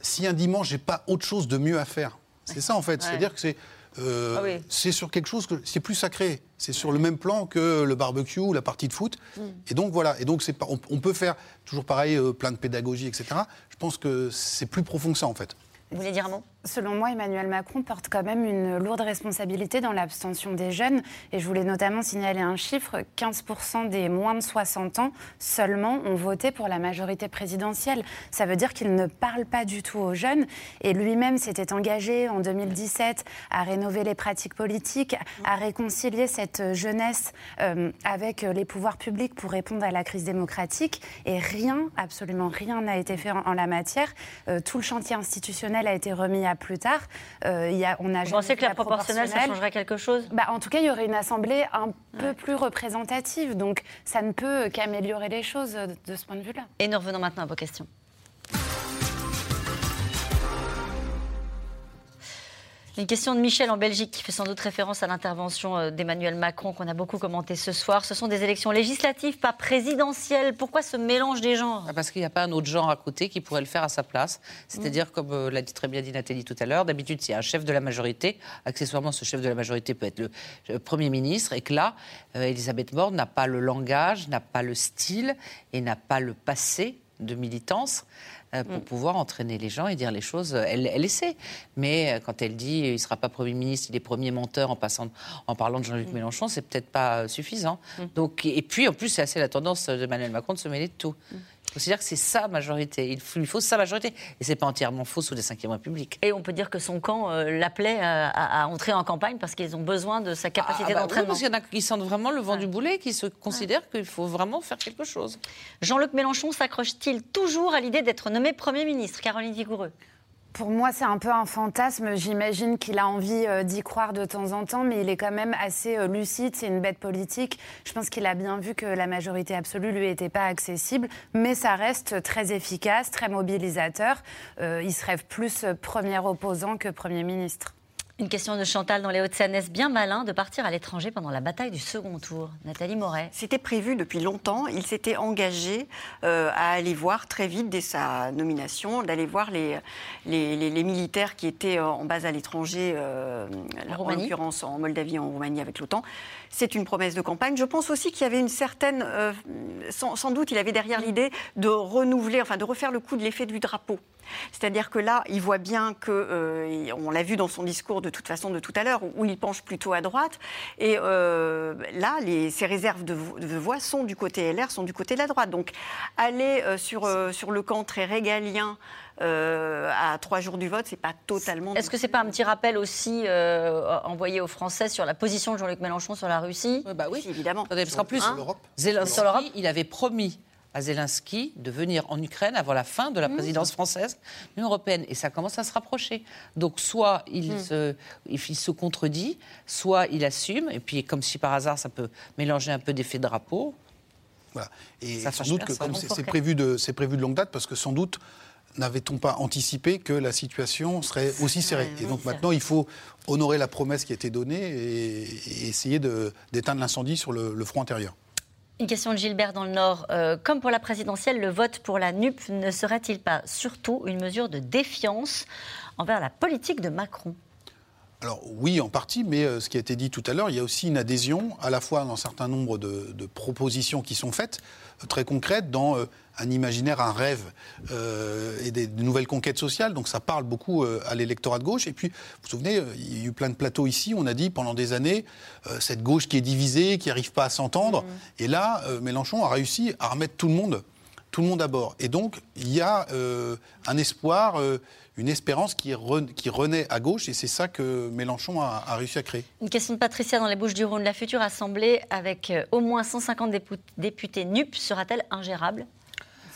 si un dimanche j'ai pas autre chose de mieux à faire, c'est ça en fait. C'est-à-dire que c'est euh, ah c'est sur quelque chose que c'est plus sacré. C'est sur le même plan que le barbecue ou la partie de foot. Mm. Et donc voilà. Et donc c'est on, on, peut faire toujours pareil, plein de pédagogie, etc. Je pense que c'est plus profond que ça en fait. Vous voulez dire un mot? Selon moi, Emmanuel Macron porte quand même une lourde responsabilité dans l'abstention des jeunes. Et je voulais notamment signaler un chiffre 15% des moins de 60 ans seulement ont voté pour la majorité présidentielle. Ça veut dire qu'il ne parle pas du tout aux jeunes. Et lui-même s'était engagé en 2017 à rénover les pratiques politiques, à réconcilier cette jeunesse euh, avec les pouvoirs publics pour répondre à la crise démocratique. Et rien, absolument rien n'a été fait en, la matière. Euh, tout le chantier institutionnel a été remis à plus tard. Euh, y a, on a Vous pensez que la proportionnelle, ça changerait quelque chose? Bah, En tout cas, il y aurait une assemblée un peu plus représentative. Donc, ça ne peut qu'améliorer les choses de ce point de vue-là. Et nous revenons maintenant à vos questions. Une question de Michel en Belgique qui fait sans doute référence à l'intervention euh, d'Emmanuel Macron qu'on a beaucoup commenté ce soir. Ce sont des élections législatives, pas présidentielles. Pourquoi ce mélange des genres? Ah, Parce qu'il n'y a pas un autre genre à côté qui pourrait le faire à sa place. C'est-à-dire, comme euh, l'a dit très bien dit Nathalie tout à l'heure, d'habitude, s'il y a un chef de la majorité, accessoirement, ce chef de la majorité peut être le, Premier ministre, et que là, euh, Elisabeth Borne n'a pas le langage, n'a pas le style et n'a pas le passé de militance pour mm. pouvoir entraîner les gens et dire les choses. Elle, elle essaie. Mais euh, quand elle dit il ne sera pas Premier ministre, il est premier menteur en, passant, en parlant de Jean-Luc mm. Mélenchon, c'est peut-être pas suffisant. Mm. Donc, et puis, en plus, c'est assez la tendance d'Emmanuel Macron de se mêler de tout. Considère que c'est sa majorité. Il lui faut sa majorité. Et c'est pas entièrement faux sous les 5e République. Et on peut dire que son camp euh, l'appelait à, entrer en campagne parce qu'ils ont besoin de sa capacité ah, bah d'entraînement. parce qu'il y en a qui sentent vraiment le vent du boulet, qui se considèrent qu'il faut vraiment faire quelque chose. Jean-Luc Mélenchon s'accroche-t-il toujours à l'idée d'être nommé Premier ministre? Caroline Vigoureux pour moi, c'est un peu un fantasme. J'imagine qu'il a envie euh, d'y croire de temps en temps, mais il est quand même assez euh, lucide. C'est une bête politique. Je pense qu'il a bien vu que la majorité absolue lui était pas accessible, mais ça reste très efficace, très mobilisateur. Euh, il se rêve plus premier opposant que premier ministre. Une question de Chantal dans les Hauts-de-Seine. Est-ce bien malin de partir à l'étranger pendant la bataille du second tour? Nathalie Moret. C'était prévu depuis longtemps. Il s'était engagé euh, à aller voir très vite, dès sa nomination, d'aller voir les, les, militaires qui étaient en base à l'étranger, euh, en, l'occurrence en Moldavie, en Roumanie avec l'OTAN. C'est une promesse de campagne. Je pense aussi qu'il y avait une certaine. Euh, sans, doute, il avait derrière l'idée de renouveler, enfin de refaire le coup de l'effet du drapeau. C'est-à-dire que là, il voit bien que, euh, on l'a vu dans son discours de toute façon de tout à l'heure, où il penche plutôt à droite. Et euh, là, ses réserves de, voix sont du côté LR, sont du côté de la droite. Donc aller sur, sur le camp très régalien. À trois jours du vote, c'est pas totalement. Est-ce que c'est pas un petit rappel aussi envoyé aux Français sur la position de Jean-Luc Mélenchon sur la Russie? Bah oui, évidemment. parce qu'en plus, hein? Il avait promis à Zelensky de venir en Ukraine avant la fin de la mmh. présidence française de l'Union européenne. Et ça commence à se rapprocher. Donc soit il, mmh. se, il se contredit, soit il assume, et puis comme si par hasard ça peut mélanger un peu d'effet drapeau. Voilà. Et sans doute que comme c'est prévu, de, prévu de longue date, parce que sans doute n'avait-on pas anticipé que la situation serait aussi serrée? Et donc maintenant, il faut honorer la promesse qui a été donnée et, essayer d'éteindre l'incendie sur le front intérieur. Une question de Gilbert dans le Nord. Euh, comme pour la présidentielle, le vote pour la NUP ne serait-il pas surtout une mesure de défiance envers la politique de Macron? Alors oui, en partie, mais euh, ce qui a été dit tout à l'heure, il y a aussi une adhésion, à la fois dans un certain nombre de, propositions qui sont faites, très concrètes, dans un imaginaire, un rêve et des, nouvelles conquêtes sociales. Donc ça parle beaucoup à l'électorat de gauche. Et puis, vous vous souvenez, il y a eu plein de plateaux ici, on a dit pendant des années, cette gauche qui est divisée, qui n'arrive pas à s'entendre. Mmh. Et là, Mélenchon a réussi à remettre tout le monde, tout le monde à bord. Et donc, il y a un espoir une espérance qui, renaît à gauche, et c'est ça que Mélenchon a, réussi à créer. Une question de Patricia dans les Bouches du Rhône. La future Assemblée, avec euh, au moins 150 députés NUP, sera-t-elle ingérable?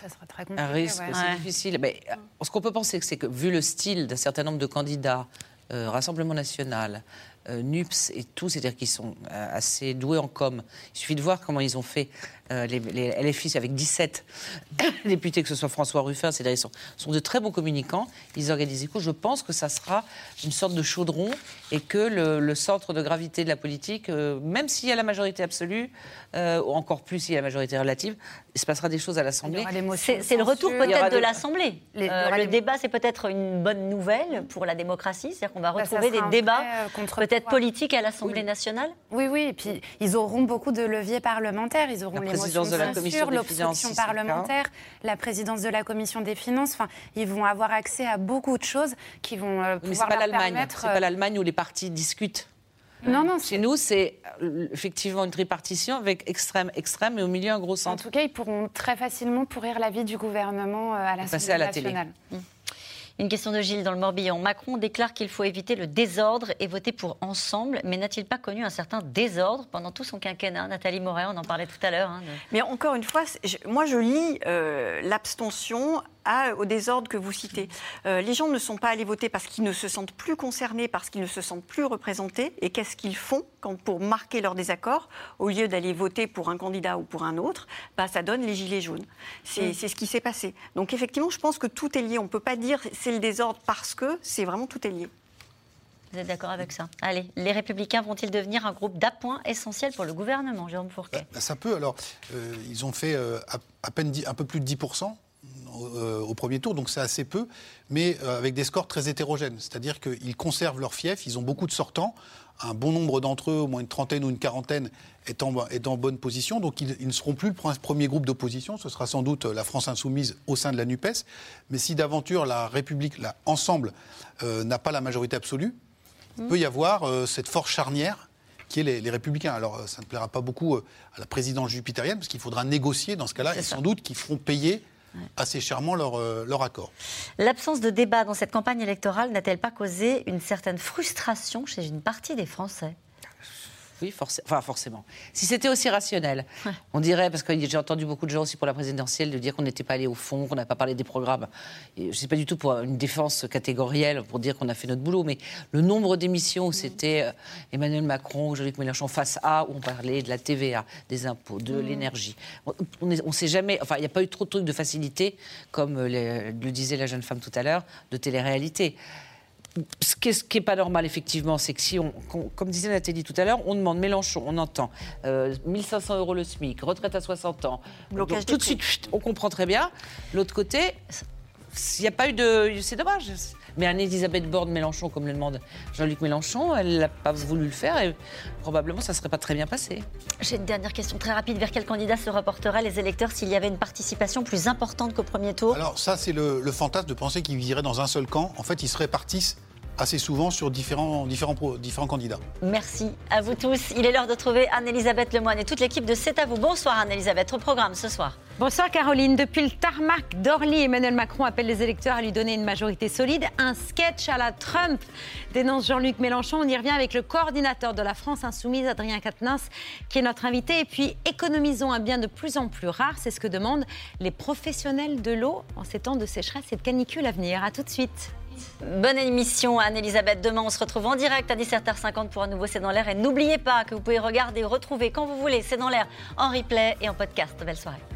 Ça sera très compliqué. Un risque, c'est difficile. Mais, euh, ce qu'on peut penser, c'est que vu le style d'un certain nombre de candidats, euh, Rassemblement national, NUPS et tout, c'est-à-dire qu'ils sont assez doués en com. Il suffit de voir comment ils ont fait euh, les, les, LFI avec 17 députés, que ce soit François Ruffin, c'est ils sont, sont, de très bons communicants. Ils organisent des coups. Je pense que ça sera une sorte de chaudron et que le, centre de gravité de la politique, euh, même s'il y a la majorité absolue, euh, ou encore plus s'il y a la majorité relative, il se passera des choses à l'Assemblée. C'est le retour peut-être de l'Assemblée. le débat, c'est peut-être une bonne nouvelle pour la démocratie, c'est-à-dire qu'on va bah, retrouver des débats peut-être politiques à l'Assemblée nationale. Oui, oui, et puis ils auront beaucoup de leviers parlementaires. Ils auront les présidence de la commission des finances parlementaire, la présidence de la commission des finances. Enfin, ils vont avoir accès à beaucoup de choses qui vont euh, pouvoir pas l'Allemagne. C'est pas euh, l'Allemagne où les partis discutent. Non, non. Chez nous, c'est euh, effectivement une tripartition avec extrême, extrême et au milieu un gros centre. En tout cas, ils pourront très facilement pourrir la vie du gouvernement à l'Assemblée nationale. Télé. Mmh. Une question de Gilles dans le Morbihan. Macron déclare qu'il faut éviter le désordre et voter pour ensemble, mais n'a-t-il pas connu un certain désordre pendant tout son quinquennat? Nathalie Moret, on en parlait tout à l'heure. Hein, mais encore une fois, moi je lis euh, l'abstention au désordre que vous citez. Euh, les gens ne sont pas allés voter parce qu'ils ne se sentent plus concernés, parce qu'ils ne se sentent plus représentés. Et qu'est-ce qu'ils font quand, pour marquer leur désaccord Au lieu d'aller voter pour un candidat ou pour un autre, bah, ça donne les gilets jaunes? C'est ce qui s'est passé. Donc effectivement, je pense que tout est lié. On ne peut pas dire c'est le désordre parce que c'est vraiment tout est lié. Vous êtes d'accord avec ça? Allez, les Républicains vont-ils devenir un groupe d'appoint essentiel pour le gouvernement, Jérôme Fourquet? Bah, Ça peut. Alors, euh, ils ont fait euh, à, peine un peu plus de 10% euh, au premier tour, donc c'est assez peu, mais avec des scores très hétérogènes. C'est-à-dire qu'ils conservent leur fief, ils ont beaucoup de sortants, un bon nombre d'entre eux, au moins une trentaine ou une quarantaine, est en, bonne position. Donc ils, ne seront plus le premier groupe d'opposition, ce sera sans doute la France insoumise au sein de la NUPES. Mais si d'aventure la République, là, ensemble, euh, n'a pas la majorité absolue, il mmh. peut y avoir cette force charnière qui est les, Républicains. Alors, ça ne plaira pas beaucoup à la présidence jupitérienne, parce qu'il faudra négocier dans ce cas-là, et sans doute qu'ils feront payer assez chèrement leur, euh, leur accord. L'absence de débat dans cette campagne électorale n'a-t-elle pas causé une certaine frustration chez une partie des Français? Oui, enfin, forcément. Si c'était aussi rationnel, on dirait, parce que j'ai entendu beaucoup de gens aussi pour la présidentielle de dire qu'on n'était pas allé au fond, qu'on n'a pas parlé des programmes. Et je ne sais pas du tout pour une défense catégorielle, pour dire qu'on a fait notre boulot, mais le nombre d'émissions où c'était euh, Emmanuel Macron, Jean-Luc Mélenchon face à, où on parlait de la TVA, des impôts, de mm. l'énergie. On ne sait jamais, enfin, il n'y a pas eu trop de trucs de facilité, comme le disait la jeune femme tout à l'heure, de télé-réalité ce qui n'est pas normal, effectivement, c'est que si on, comme disait Nathalie tout à l'heure, on demande Mélenchon, on entend 1500 euros le SMIC, retraite à 60 ans. Donc, tout de suite, on comprend très bien. L'autre côté, s'il n'y a pas eu de. C'est dommage. Mais Anne-Elisabeth Borne Mélenchon, comme le demande Jean-Luc Mélenchon, elle n'a pas voulu le faire et probablement ça ne serait pas très bien passé. J'ai une dernière question très rapide. Vers quel candidat se reporteraient les électeurs s'il y avait une participation plus importante qu'au premier tour? Alors ça, c'est le, le fantasme de penser qu'ils iraient dans un seul camp. En fait, ils se répartissent assez souvent sur différents, différents, différents candidats. Merci à vous tous. Il est l'heure de trouver Anne-Elisabeth Lemoine et toute l'équipe de C'est à vous. Bonsoir Anne-Elisabeth, au programme ce soir. Bonsoir Caroline. Depuis le tarmac d'Orly, Emmanuel Macron appelle les électeurs à lui donner une majorité solide. Un sketch à la Trump, dénonce Jean-Luc Mélenchon. On y revient avec le coordinateur de la France Insoumise, Adrien Quatennens, qui est notre invité. Et puis, économisons un bien de plus en plus rare. C'est ce que demandent les professionnels de l'eau en ces temps de sécheresse et de canicule à venir. A tout de suite. Bonne émission, Anne-Elisabeth. Demain, on se retrouve en direct à 17h50 pour un nouveau C'est dans l'air. Et n'oubliez pas que vous pouvez regarder, retrouver quand vous voulez C'est dans l'air en replay et en podcast. Belle soirée.